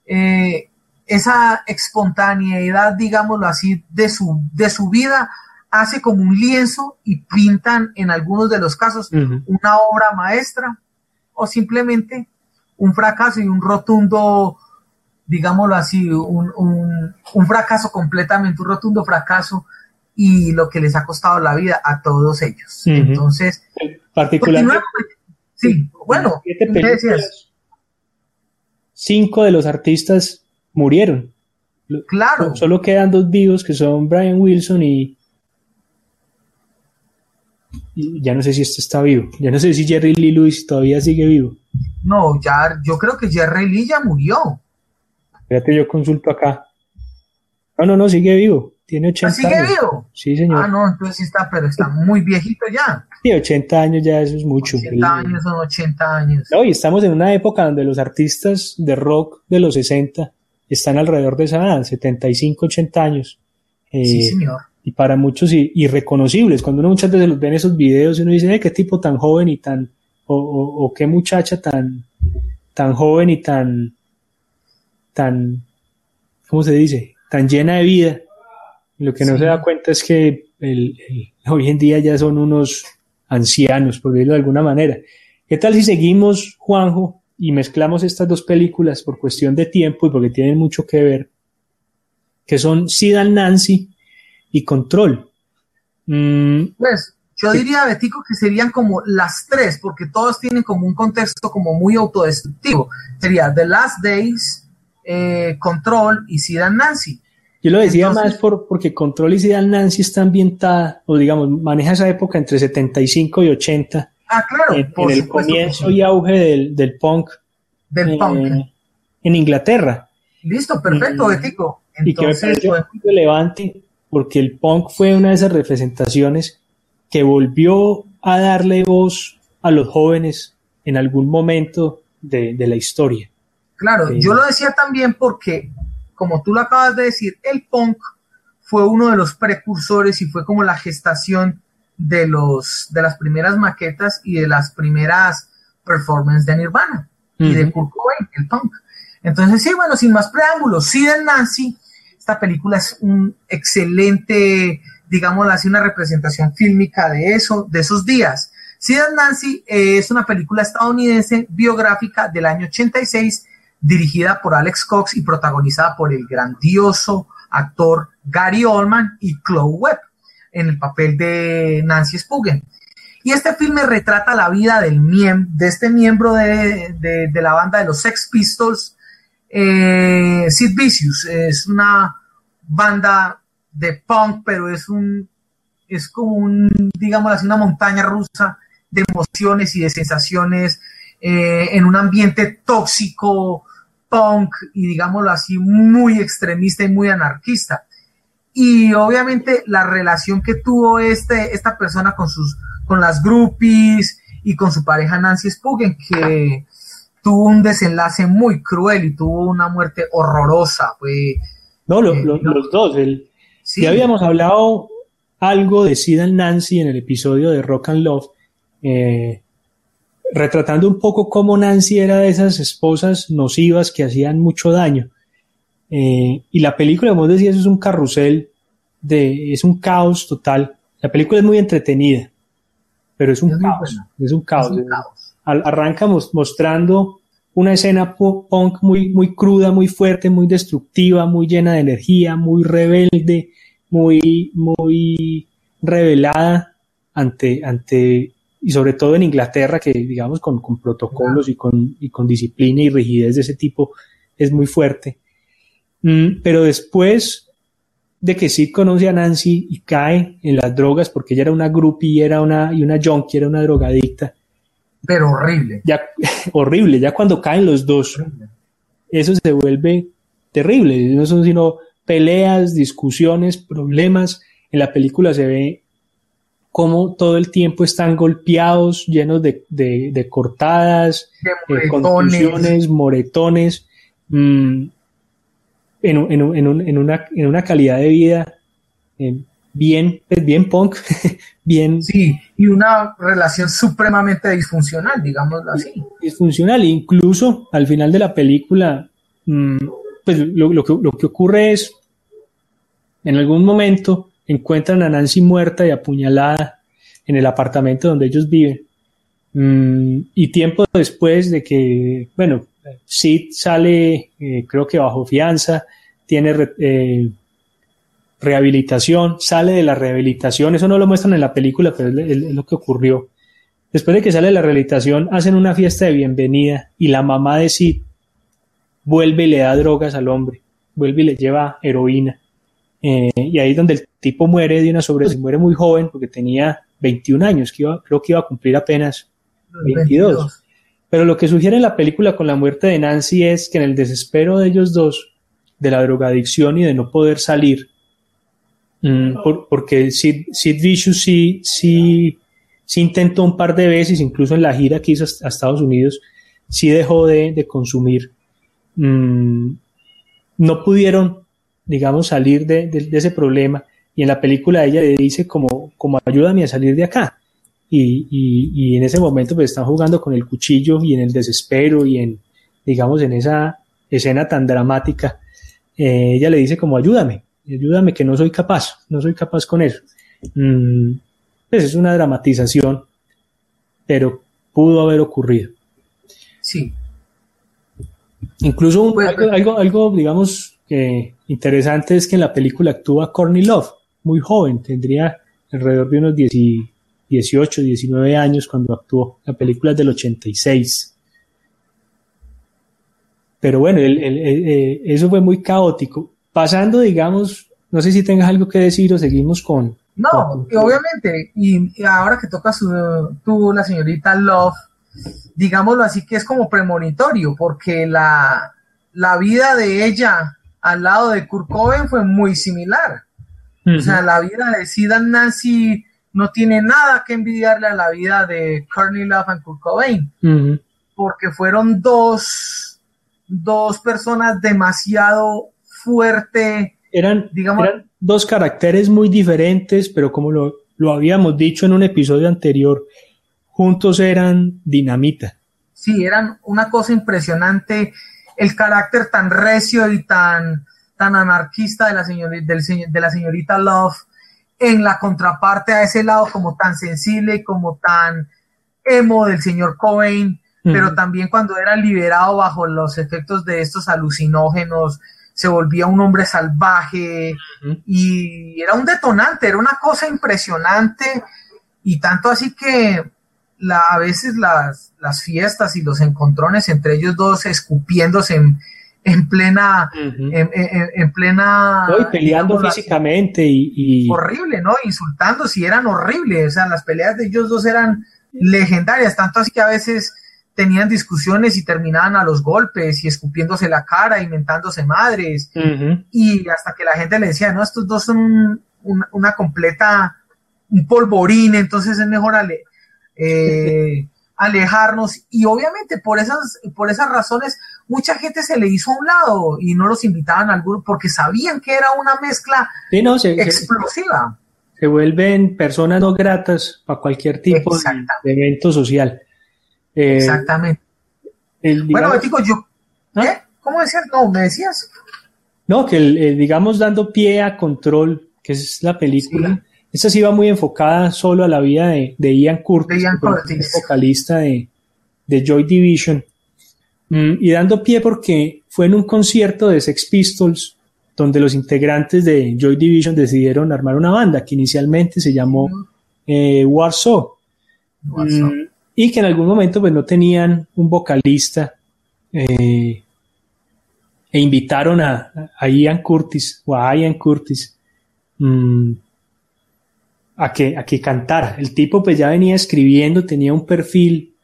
eh, esa espontaneidad, digámoslo así, de su, de su vida hace como un lienzo y pintan en algunos de los casos una obra maestra o simplemente un fracaso y un rotundo, digámoslo así, un, un, fracaso completamente, un rotundo fracaso y lo que les ha costado la vida a todos ellos. Entonces, particularmente, sí, bueno, cinco de los artistas murieron. Claro. Solo quedan dos vivos que son Brian Wilson y ya no sé si este está vivo. Ya no sé si Jerry Lee Lewis todavía sigue vivo. No, ya, yo creo que Jerry Lee ya murió. Espérate, yo consulto acá. No, no, no, sigue vivo. Tiene 80 ¿Ah, ¿Sigue vivo? Sí, señor. Ah, no, entonces sí está, pero está muy viejito ya. Sí, 80 años ya, eso es mucho. 80 años son 80 años. No, y estamos en una época donde los artistas de rock de los 60 están alrededor de esa edad, 75, 80 años. sí, eh, señor y para muchos irreconocibles. Cuando uno muchas veces los ve en esos videos y uno dice, qué tipo tan joven y tan, o, qué muchacha tan, tan joven y tan, tan, ¿cómo se dice? Tan llena de vida. Lo que no se da cuenta es que hoy en día ya son unos ancianos, por decirlo de alguna manera. ¿Qué tal si seguimos, Juanjo, y mezclamos estas dos películas por cuestión de tiempo y porque tienen mucho que ver? Que son Sid Nancy y control. Mm, pues yo diría, Betico, que serían como las tres, porque todos tienen como un contexto como muy autodestructivo. Sería The Last Days, eh, Control y Sid Nancy. Yo lo decía más por, porque Control y Sid Nancy está ambientada, o digamos, maneja esa época entre 75 y 80. Ah, claro. En, el comienzo y auge del, del punk. Del punk. En Inglaterra. Listo, perfecto, Betico. y que me pareció muy relevante porque el punk fue una de esas representaciones que volvió a darle voz a los jóvenes en algún momento de, la historia. Claro, yo lo decía también porque, como tú lo acabas de decir, el punk fue uno de los precursores y fue como la gestación de, los, de las primeras maquetas y de las primeras performances de Nirvana y de Kurt Cobain, el punk. Entonces, sí, bueno, sin más preámbulos, Sid and Nancy, esta película es un excelente, digámoslo así, una representación fílmica de eso, de esos días. Sid and Nancy es una película estadounidense biográfica del año 86, dirigida por Alex Cox y protagonizada por el grandioso actor Gary Oldman y Chloe Webb en el papel de Nancy Spugen. Y este filme retrata la vida de este miembro de, de, la banda de los Sex Pistols, eh, Sid Vicious. Es una banda de punk, pero es un es como un, digamos así, una montaña rusa de emociones y de sensaciones eh, en un ambiente tóxico, punk y digámoslo así, muy extremista y muy anarquista. Y obviamente la relación que tuvo este, esta persona con sus, con las groupies y con su pareja Nancy Spugen, que tuvo un desenlace muy cruel y tuvo una muerte horrorosa. Fue, no, eh, los dos. El, Ya habíamos hablado algo de Sid and Nancy en el episodio de Rock and Love. Eh, retratando un poco cómo Nancy era de esas esposas nocivas que hacían mucho daño. Eh, y la película, como decías, es un carrusel, de, es un caos total. La película es muy entretenida, pero es un caos. Es un caos. arrancamos mostrando una escena punk muy, muy cruda, muy fuerte, muy destructiva, muy llena de energía, muy rebelde, muy, muy revelada ante, ante y sobre todo en Inglaterra, que digamos con, con protocolos y, con, y con disciplina y rigidez de ese tipo es muy fuerte. Mm, pero después de que Sid conoce a Nancy y cae en las drogas, porque ella era una groupie era una, y una junkie, era una drogadicta. Pero horrible. Ya, [laughs] horrible, ya cuando caen los dos, eso se vuelve terrible. No son sino peleas, discusiones, problemas. En la película se ve cómo todo el tiempo están golpeados, llenos de, de, cortadas, de eh, contusiones, moretones, mm, en, en, en, una, en una calidad de vida eh, bien, pues, bien punk, [laughs] bien... Sí, y una relación supremamente disfuncional, digámoslo así. Disfuncional, incluso al final de la película, mm, pues lo, lo, que, lo que ocurre es, en algún momento, encuentran a Nancy muerta y apuñalada en el apartamento donde ellos viven. Mm, y tiempo después de que, bueno, Sid sale, eh, creo que bajo fianza, tiene eh, rehabilitación, sale de la rehabilitación, eso no lo muestran en la película, pero es, lo que ocurrió. Después de que sale de la rehabilitación, hacen una fiesta de bienvenida y la mamá de Sid vuelve y le da drogas al hombre, vuelve y le lleva heroína. Eh, y ahí es donde el tipo muere de una sobredosis, muere muy joven porque tenía 21 años, que iba, creo que iba a cumplir apenas 22. Pero lo que sugiere la película con la muerte de Nancy es que en el desespero de ellos dos, de la drogadicción y de no poder salir, mm, porque Sid, Sid Vicious sí, sí, sí, intentó un par de veces, incluso en la gira que hizo a Estados Unidos, sí dejó de, consumir. Mm, no pudieron digamos, salir de, ese problema. Y en la película ella le dice como, como ayúdame a salir de acá. Y, y, en ese momento pues están jugando con el cuchillo y en el desespero y en, digamos, en esa escena tan dramática, eh, ella le dice como ayúdame, ayúdame que no soy capaz, no soy capaz con eso. Mm, pues es una dramatización, pero pudo haber ocurrido. Sí. Incluso pues, algo, algo, algo, digamos, que interesante es que en la película actúa Courtney Love, muy joven, tendría alrededor de unos 18, 19 años cuando actuó. La película es del 86. Pero bueno, eh, eso fue muy caótico. Pasando, digamos, no sé si tengas algo que decir o seguimos con... No, obviamente, y, ahora que toca su, tú, la señorita Love, digámoslo así que es como premonitorio, porque la, la vida de ella al lado de Kurt Cobain fue muy similar. O sea, la vida de Sid Nancy no tiene nada que envidiarle a la vida de Courtney Love y Kurt Cobain, porque fueron dos, dos personas demasiado fuerte. Eran, digamos, eran dos caracteres muy diferentes, pero como lo, lo habíamos dicho en un episodio anterior, juntos eran dinamita. Sí, eran una cosa impresionante. El carácter tan recio y tan, tan anarquista de la, señorita, de la señorita Love en la contraparte a ese lado como tan sensible, como tan emo del señor Cobain, pero también cuando era liberado bajo los efectos de estos alucinógenos, se volvía un hombre salvaje y era un detonante, era una cosa impresionante y tanto así que la, a veces las, las fiestas y los encontrones entre ellos dos escupiéndose en, en plena, en, plena. y peleando físicamente y, Horrible, ¿no? Insultando, si eran horribles. O sea, las peleas de ellos dos eran legendarias, tanto así que a veces tenían discusiones y terminaban a los golpes y escupiéndose la cara, inventándose madres. Y hasta que la gente le decía, no, estos dos son una completa, un polvorín, entonces es mejor ale, eh, alejarnos. Y obviamente por esas, por esas razones mucha gente se le hizo a un lado y no los invitaban al grupo porque sabían que era una mezcla explosiva. Se, vuelven personas no gratas para cualquier tipo de, evento social. Eh, Exactamente. bueno, Betico, yo... ¿Ah? ¿Qué? ¿Cómo decías? No, me decías. No, que el, digamos dando pie a Control, que es la película, esa sí va muy enfocada solo a la vida de, Ian Curtis, vocalista de, de Joy Division. Mm, y dando pie porque fue en un concierto de Sex Pistols donde los integrantes de Joy Division decidieron armar una banda que inicialmente se llamó eh, Warsaw. Mm, y que en algún momento pues no tenían un vocalista eh, e invitaron a, Ian Curtis o a Ian Curtis mm, a, que, a que cantara. El tipo pues ya venía escribiendo, tenía un perfil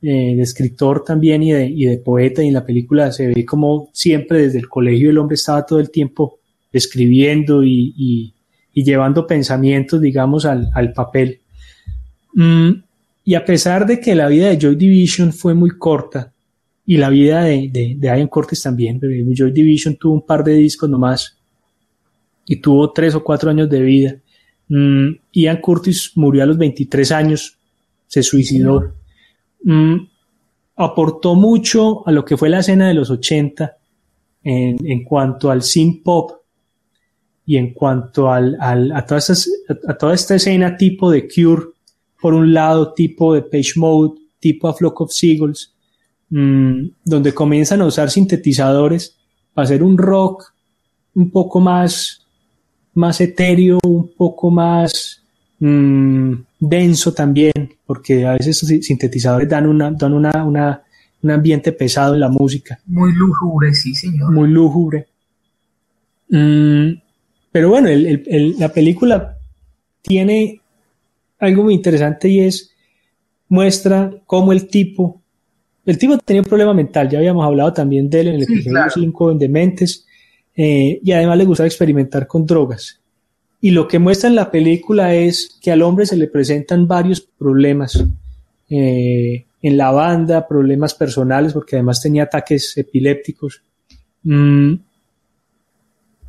eh, de escritor también y de, y de, poeta, y en la película se ve como siempre desde el colegio el hombre estaba todo el tiempo escribiendo y, y, llevando pensamientos, digamos, al, al papel. Mm, y a pesar de que la vida de Joy Division fue muy corta, y la vida de, de, de Ian Cortes también, Joy Division tuvo un par de discos nomás, y tuvo tres o cuatro años de vida. Mm, Ian Curtis murió a los 23 años, se suicidó. Mm, aportó mucho a lo que fue la escena de los 80 en, cuanto al synth pop y en cuanto al, a, a, toda esta escena tipo de Cure, por un lado, tipo de Page Mode, tipo a Flock of Seagulls, mm, donde comienzan a usar sintetizadores para hacer un rock un poco más, más etéreo, un poco más mm, denso también, porque a veces esos sintetizadores dan, una, dan una, una, un ambiente pesado en la música. Muy lúgubre, sí, señor. Muy lúgubre. Mm, pero bueno, el, el, la película tiene algo muy interesante y es muestra cómo el tipo, el tipo tenía un problema mental, ya habíamos hablado también de él en el episodio 5 en Dementes, eh, y además le gustaba experimentar con drogas. Y lo que muestra en la película es que al hombre se le presentan varios problemas eh, en la banda, problemas personales, porque además tenía ataques epilépticos. Mm,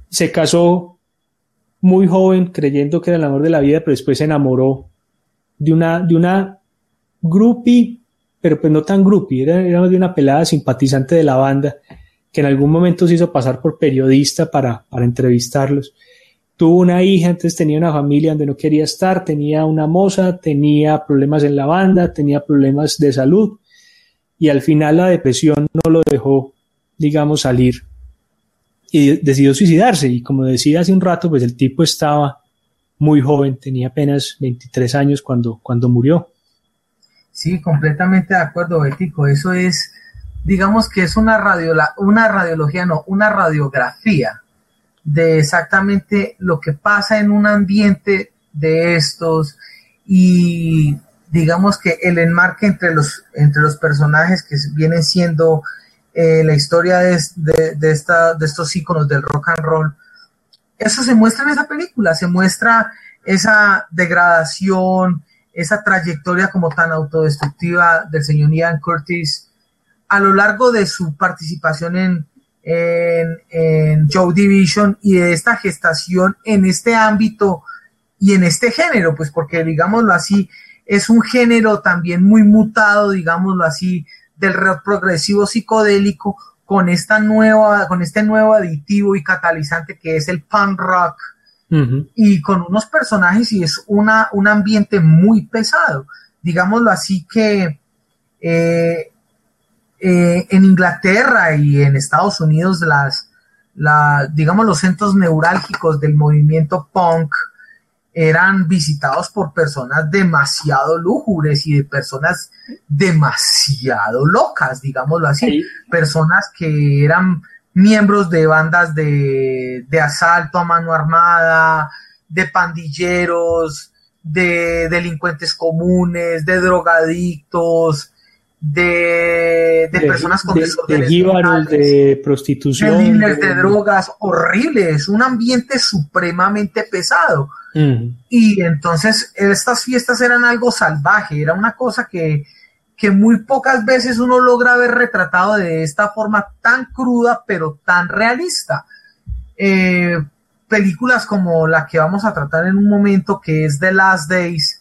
se casó muy joven, creyendo que era el amor de la vida, pero después se enamoró de una, de una groupie, pero pues no tan groupie, era, era de una pelada simpatizante de la banda, que en algún momento se hizo pasar por periodista para, para entrevistarlos tuvo una hija, entonces tenía una familia donde no quería estar, tenía una moza, tenía problemas en la banda, tenía problemas de salud y al final la depresión no lo dejó, digamos, salir y decidió suicidarse y como decía hace un rato, pues el tipo estaba muy joven, tenía apenas 23 años cuando, cuando murió. Sí, completamente de acuerdo, Bético. Eso es, digamos que es una, radio, una radiología, no, una radiografía de exactamente lo que pasa en un ambiente de estos y digamos que el enmarque entre los, entre los personajes que vienen siendo eh, la historia de, de, esta, de estos íconos del rock and roll, eso se muestra en esa película, se muestra esa degradación, esa trayectoria como tan autodestructiva del señor Ian Curtis a lo largo de su participación en, en, en Joe Division y de esta gestación en este ámbito y en este género, pues porque digámoslo así, es un género también muy mutado, digámoslo así, del rock progresivo psicodélico con esta nueva, con este nuevo aditivo y catalizante que es el punk rock y con unos personajes y es una, un ambiente muy pesado. Digámoslo así que eh, eh, en Inglaterra y en Estados Unidos las, la, digamos, los centros neurálgicos del movimiento punk eran visitados por personas demasiado lúgubres y de personas demasiado locas, digámoslo así, personas que eran miembros de bandas de, de asalto a mano armada, de pandilleros, de delincuentes comunes, de drogadictos, de, de, personas con de, de, de prostitución, de, de drogas, horribles, un ambiente supremamente pesado. Mm. Y entonces estas fiestas eran algo salvaje, era una cosa que, que muy pocas veces uno logra ver retratado de esta forma tan cruda pero tan realista. Eh, películas como la que vamos a tratar en un momento, que es The Last Days,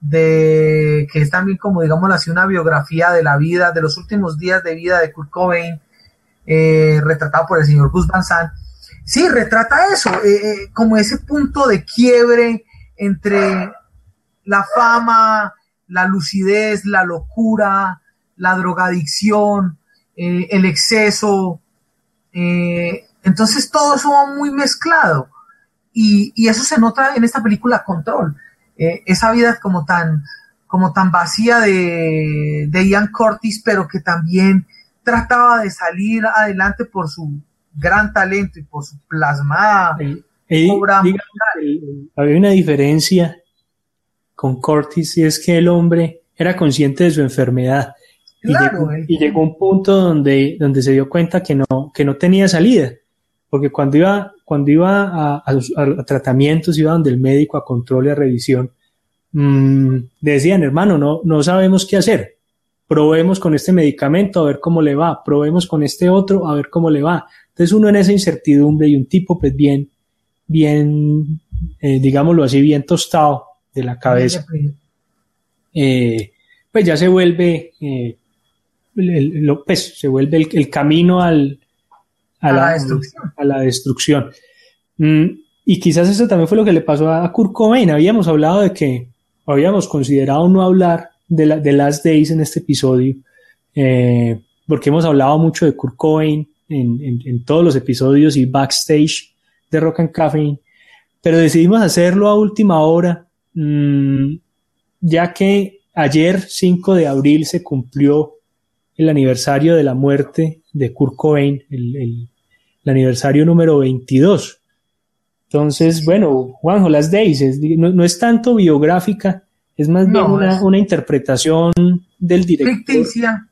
de, que es también como digamos así una biografía de la vida, de los últimos días de vida de Kurt Cobain, eh, retratado por el señor Gus Van Sant. Sí, retrata eso, eh, eh, como ese punto de quiebre entre la fama, la lucidez, la locura, la drogadicción, el exceso. entonces todo eso va muy mezclado. Y, y, eso se nota en esta película Control. Eh, esa vida como tan, como tan vacía de, de Ian Curtis, pero que también trataba de salir adelante por su gran talento y por su plasmada obra. había una diferencia con Curtis y es que el hombre era consciente de su enfermedad. y, llegó, a un punto donde, donde se dio cuenta que no, que no tenía salida. Porque cuando iba, cuando iba a, tratamientos, iba donde el médico a control y a revisión, mmm, decían, hermano, no, no sabemos qué hacer. Probemos con este medicamento a ver cómo le va, probemos con este otro a ver cómo le va. Entonces uno en esa incertidumbre y un tipo pues bien, bien, eh, digámoslo así, bien tostado de la cabeza, eh, pues ya se vuelve, eh, pues, se vuelve el camino al, a, la, destrucción. A la destrucción. Mm, y quizás eso también fue lo que le pasó a Kurt Cobain. Habíamos hablado de que, habíamos considerado no hablar de, la, de Last Days en este episodio, eh, porque hemos hablado mucho de Kurt Cobain en, en, todos los episodios y backstage de Rock and Caffeine, pero decidimos hacerlo a última hora, mm, ya que ayer, 5 de abril, se cumplió el aniversario de la muerte de Kurt Cobain, el, el, aniversario número 22. Entonces, bueno, Juanjo, las Days no, no, es tanto biográfica, es más bien una, una, interpretación del director. Ficticia.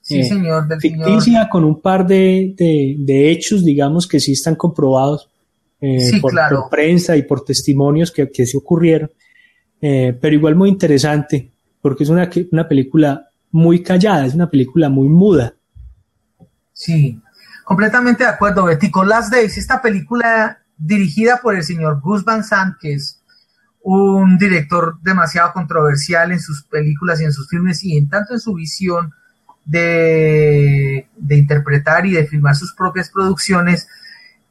Sí, eh, señor. Del ficticia con un par de, de, de, hechos, digamos, que sí están comprobados eh, sí, por, claro. por, prensa y por testimonios que, que se ocurrieron. Eh, pero igual muy interesante, porque es una, una película muy callada, es una película muy muda. Sí, completamente de acuerdo, Betico. Last Days, esta película dirigida por el señor Gus Van Sant, que es un director demasiado controversial en sus películas y en sus filmes y en tanto en su visión de, interpretar y de filmar sus propias producciones,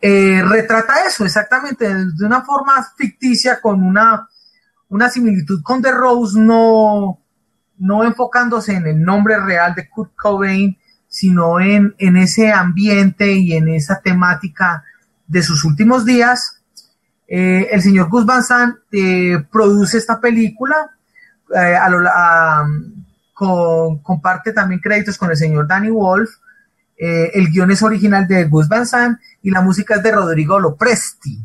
eh, retrata eso exactamente de una forma ficticia con una, una similitud con The Rose, no, no enfocándose en el nombre real de Kurt Cobain, sino en, en ese ambiente y en esa temática de sus últimos días. Eh, el señor Gus Van Sant eh, produce esta película, eh, a comparte también créditos con el señor Danny Wolf. Eh, el guion es original de Gus Van Sant y la música es de Rodrigo Lopresti.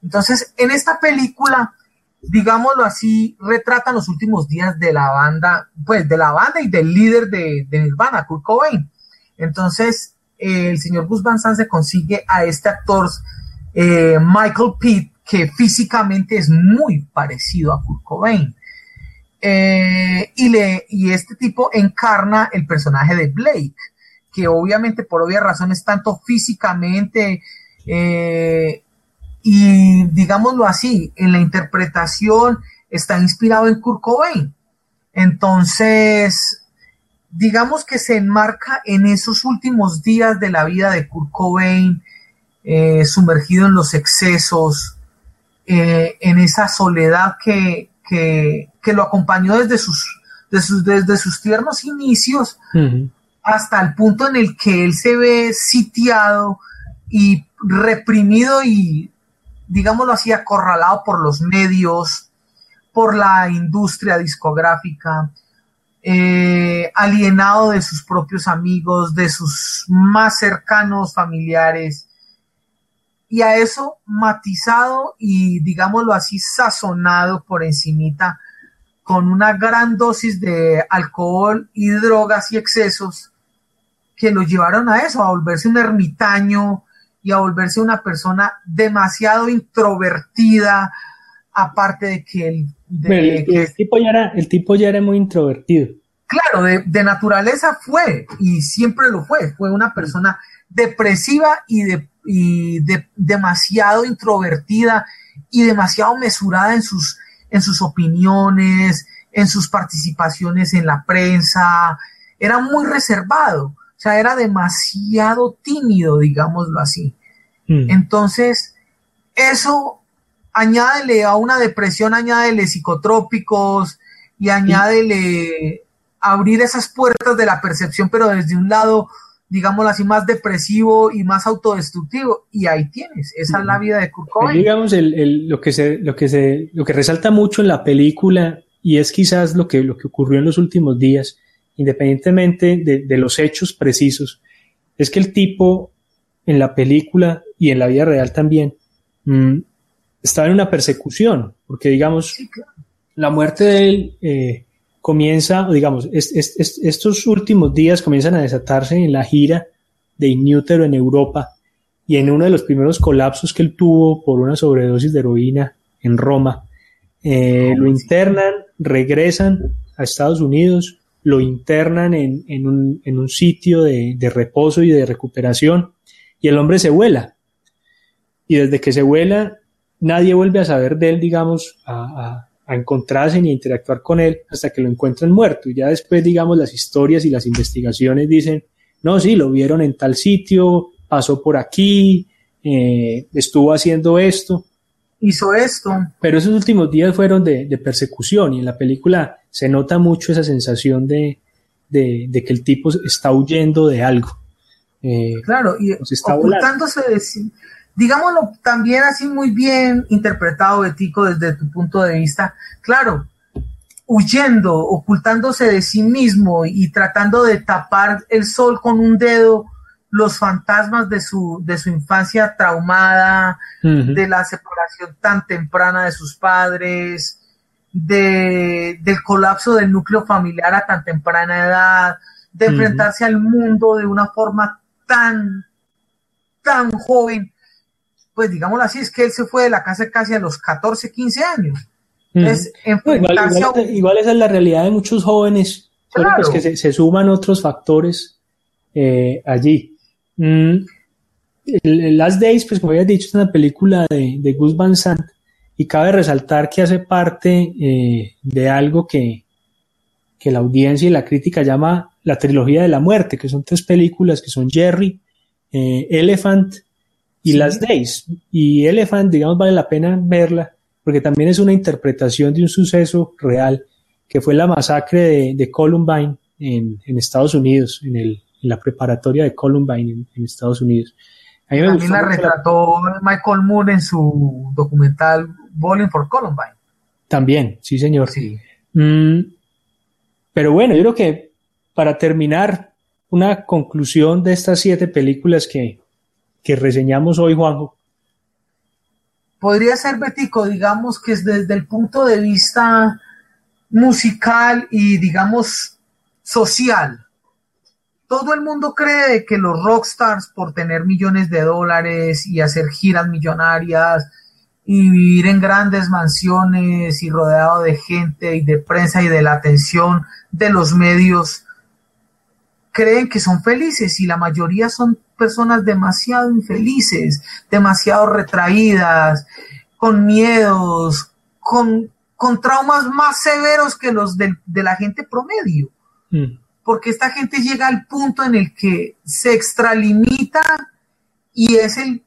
Entonces, en esta película digámoslo así, retratan los últimos días de la banda, pues de la banda y del líder de, de Nirvana, Kurt Cobain. Entonces, el señor Gus Van Sant se consigue a este actor, eh, Michael Pitt, que físicamente es muy parecido a Kurt Cobain. Eh, y, le, y este tipo encarna el personaje de Blake. que obviamente por obvias razones, tanto físicamente eh, y digámoslo así, en la interpretación está inspirado en Kurt Cobain. Entonces, digamos que se enmarca en esos últimos días de la vida de Kurt Cobain, eh, sumergido en los excesos, eh, en esa soledad que, que, lo acompañó desde sus, sus, desde sus tiernos inicios hasta el punto en el que él se ve sitiado y reprimido y, digámoslo así, acorralado por los medios, por la industria discográfica, eh, alienado de sus propios amigos, de sus más cercanos familiares, y a eso matizado y digámoslo así sazonado por encimita con una gran dosis de alcohol y drogas y excesos que lo llevaron a eso, a volverse un ermitaño y a volverse una persona demasiado introvertida, aparte de que el, el, tipo ya era, el tipo ya era muy introvertido. Claro, de, naturaleza fue, y siempre lo fue, fue una persona depresiva y, de, de, demasiado introvertida y demasiado mesurada en sus, en sus opiniones, en sus participaciones en la prensa, era muy reservado, o sea, era demasiado tímido, digámoslo así. Mm. Entonces, eso añádele a una depresión, añádele psicotrópicos y añádele abrir esas puertas de la percepción, pero desde un lado, digámoslo así, más depresivo y más autodestructivo. Y ahí tienes, esa es la vida de Kurt Cobain. Digamos, lo, que se, lo, que se, lo que resalta mucho en la película, y es quizás lo que, lo que ocurrió en los últimos días, independientemente de, los hechos precisos, es que el tipo en la película y en la vida real también mm, estaba en una persecución, porque digamos, la muerte de él eh, comienza, digamos, estos últimos días comienzan a desatarse en la gira de Inútero en Europa y en uno de los primeros colapsos que él tuvo por una sobredosis de heroína en Roma. Eh, lo internan, regresan a Estados Unidos, lo internan en, un, sitio de, reposo y de recuperación y el hombre se vuela. Y desde que se vuela, nadie vuelve a saber de él, digamos, a a encontrarse ni a interactuar con él hasta que lo encuentran muerto. Y ya después, digamos, las historias y las investigaciones dicen, no, sí, lo vieron en tal sitio, pasó por aquí, eh, estuvo haciendo esto. Hizo esto. Pero esos últimos días fueron de, persecución y en la película se nota mucho esa sensación de, de, que el tipo está huyendo de algo. Eh, claro, y ocultándose de, digámoslo también así muy bien interpretado, Betico, desde tu punto de vista, claro, huyendo, ocultándose de sí mismo y tratando de tapar el sol con un dedo, los fantasmas de su, de su infancia traumada, de la separación tan temprana de sus padres, de, del colapso del núcleo familiar a tan temprana edad, de enfrentarse al mundo de una forma tan, tan joven pues digámoslo así, es que él se fue de la casa casi a los 14, 15 años. Igual, esa es la realidad de muchos jóvenes, pues que se, suman otros factores eh, allí. Mm, Last Days, pues como había dicho, es una película de, de Gus Van Sant y cabe resaltar que hace parte eh, de algo que, que la audiencia y la crítica llama la trilogía de la muerte, que son tres películas que son Jerry, eh, Elephant y las Days. Y Elephant, digamos, vale la pena verla porque también es una interpretación de un suceso real que fue la masacre de, Columbine en, Estados Unidos, en, el, en la preparatoria de Columbine en, Estados Unidos. A mí también la retrató Michael Moore en su documental Bowling for Columbine. También, sí, señor. Sí. Mm, pero bueno, yo creo que para terminar, una conclusión de estas siete películas que, que reseñamos hoy, Juanjo? Podría ser, Betico, digamos que es desde el punto de vista musical y, digamos, social. Todo el mundo cree que los rockstars, por tener millones de dólares y hacer giras millonarias y vivir en grandes mansiones y rodeado de gente y de prensa y de la atención de los medios, creen que son felices y la mayoría son personas demasiado infelices, demasiado retraídas, con miedos, con, con traumas más severos que los de, la gente promedio. Mm. Porque esta gente llega al punto en el que se extralimita y es el,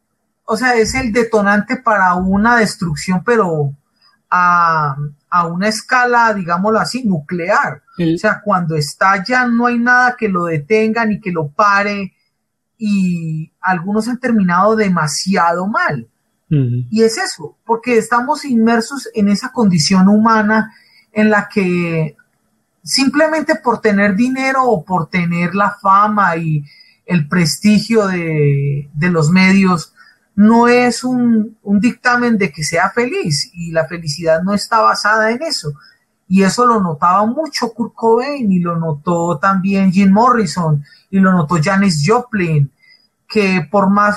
o sea, es el detonante para una destrucción, pero a, a una escala, digámoslo así, nuclear. O sea, cuando estalla no hay nada que lo detenga ni que lo pare y algunos han terminado demasiado mal. Y es eso, porque estamos inmersos en esa condición humana en la que simplemente por tener dinero o por tener la fama y el prestigio de, de los medios, no es un, dictamen de que sea feliz y la felicidad no está basada en eso. Y eso lo notaba mucho Kurt Cobain y lo notó también Jim Morrison y lo notó Janis Joplin, que por más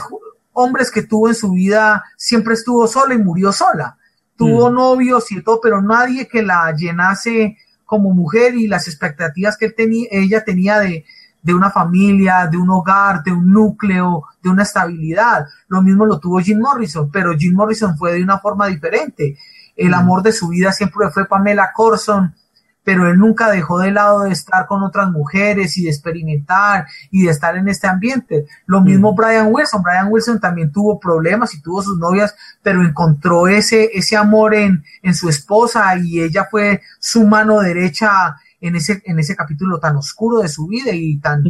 hombres que tuvo en su vida, siempre estuvo sola y murió sola. Tuvo mm. novios y todo, pero nadie que la llenase como mujer y las expectativas que él tenía, ella tenía de, de una familia, de un hogar, de un núcleo, de una estabilidad. Lo mismo lo tuvo Jim Morrison, pero Jim Morrison fue de una forma diferente. El mm. amor de su vida siempre fue Pamela Corson, pero él nunca dejó de lado de estar con otras mujeres y de experimentar y de estar en este ambiente. Lo mismo mm. Brian Wilson. Brian Wilson también tuvo problemas y tuvo sus novias, pero encontró ese, ese amor en, en su esposa y ella fue su mano derecha en ese, en ese capítulo tan oscuro de su vida y tan,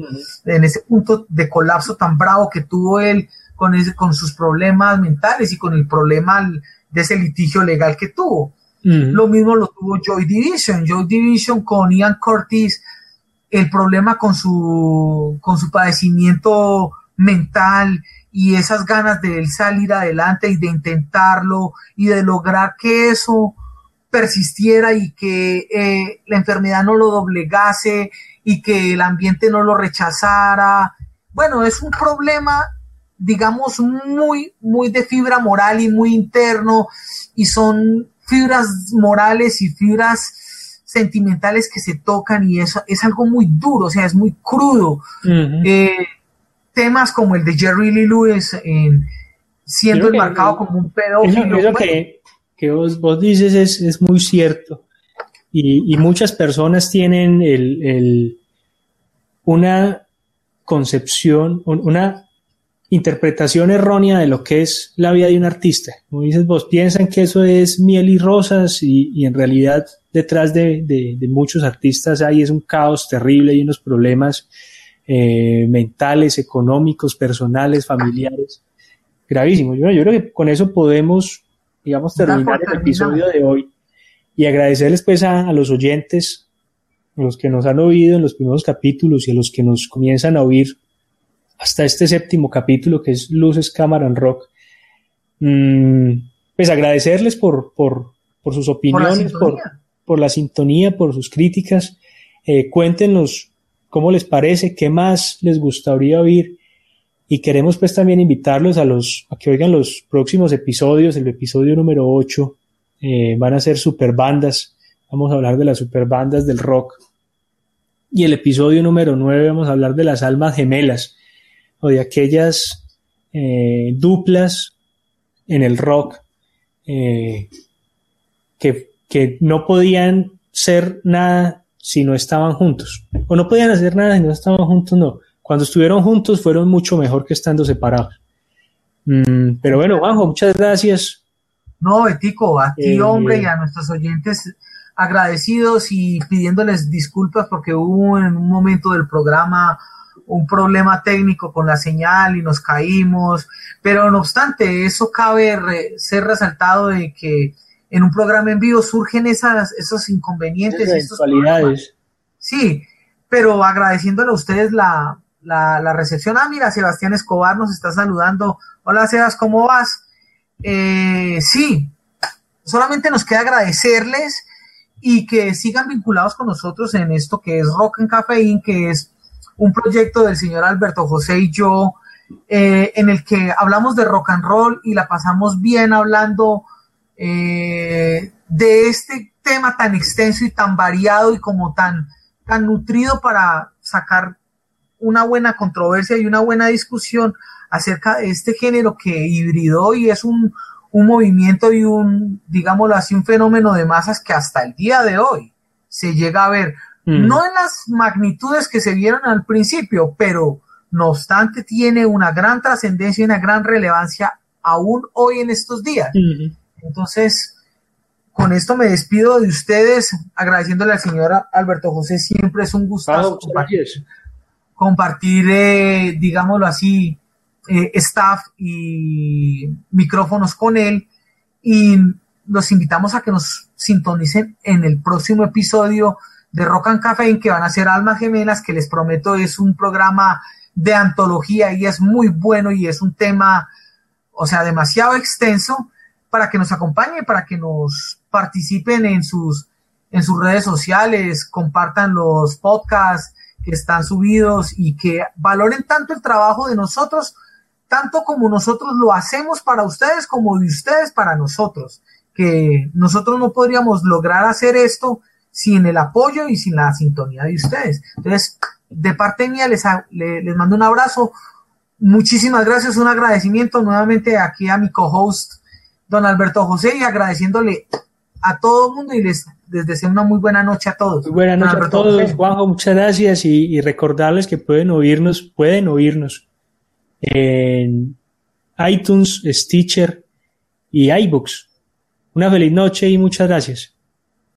en ese punto de colapso tan bravo que tuvo él con, ese, con sus problemas mentales y con el problema de ese litigio legal que tuvo. Lo mismo lo tuvo Joy Division. Joy Division con Ian Curtis, el problema con su, con su padecimiento mental y esas ganas de él salir adelante y de intentarlo y de lograr que eso persistiera y que eh, la enfermedad no lo doblegase y que el ambiente no lo rechazara. Bueno, es un problema, digamos, muy, muy de fibra moral y muy interno y son fibras morales y fibras sentimentales que se tocan y eso es algo muy duro, o sea, es muy crudo. Eh, temas como el de Jerry Lee Lewis siendo enmarcado como un pedófilo que vos, vos dices es, es, muy cierto. Y, y muchas personas tienen el, el, una concepción, una interpretación errónea de lo que es la vida de un artista. Como dices vos, piensan que eso es miel y rosas y, y en realidad detrás de, de, de, muchos artistas hay es un caos terrible y unos problemas eh, mentales, económicos, personales, familiares, gravísimos. Yo, yo creo que con eso podemos digamos, terminar el episodio de hoy y agradecerles pues a, los oyentes, a los que nos han oído en los primeros capítulos y a los que nos comienzan a oír hasta este séptimo capítulo que es Luces, Cámara en Rock. Mm, pues agradecerles por, por, por sus opiniones, por, por, la sintonía, por sus críticas. Eh, cuéntenos cómo les parece, qué más les gustaría oír y queremos pues también invitarlos a los a que oigan los próximos episodios, el episodio número 8 eh, van a ser super bandas, vamos a hablar de las super bandas del rock. Y el episodio número 9 vamos a hablar de las almas gemelas o de aquellas eh, duplas en el rock eh, que, que no podían ser nada si no estaban juntos. O no podían hacer nada si no estaban juntos, no cuando estuvieron juntos fueron mucho mejor que estando separados. Mm, pero bueno, Juanjo, muchas gracias. No, Betico, a ti, eh, hombre, y a nuestros oyentes agradecidos y pidiéndoles disculpas porque hubo en un momento del programa un problema técnico con la señal y nos caímos, pero no obstante, eso cabe ser resaltado de que en un programa en vivo surgen esas, esos inconvenientes. Esas Sí, pero agradeciéndole a ustedes la, la, recepción. Ah, mira, Sebastián Escobar nos está saludando. Hola, Sebas, ¿cómo vas? Eh, sí, solamente nos queda agradecerles y que sigan vinculados con nosotros en esto que es Rock and Cafeín, que es un proyecto del señor Alberto José y yo, eh, en el que hablamos de rock and roll y la pasamos bien hablando eh, de este tema tan extenso y tan variado y como tan, tan nutrido para sacar una buena controversia y una buena discusión acerca de este género que hibridó y es un, un movimiento y un, digámoslo así, un fenómeno de masas que hasta el día de hoy se llega a ver, mm. no en las magnitudes que se vieron al principio, pero no obstante tiene una gran trascendencia y una gran relevancia aún hoy en estos días. Entonces, con esto me despido de ustedes, agradeciéndole al señor Alberto José, siempre es un gusto compartir, compartir eh, digámoslo así, eh, staff y micrófonos con él y los invitamos a que nos sintonicen en el próximo episodio de Rock and Café que van a ser Almas Gemelas, que les prometo es un programa de antología y es muy bueno y es un tema, o sea, demasiado extenso para que nos acompañen, para que nos participen en sus, en sus redes sociales, compartan los podcasts que están subidos y que valoren tanto el trabajo de nosotros tanto como nosotros lo hacemos para ustedes, como de ustedes para nosotros, que nosotros no podríamos lograr hacer esto sin el apoyo y sin la sintonía de ustedes. Entonces, de parte mía les, les, mando un abrazo, muchísimas gracias, un agradecimiento nuevamente aquí a mi co-host, don Alberto José, y agradeciéndole a todo el mundo y les, deseo una muy buena noche a todos. Muy buena noche a todos, Juanjo, muchas gracias y, y recordarles que pueden oírnos, pueden oírnos en iTunes, Stitcher y iBooks. Una feliz noche y muchas gracias.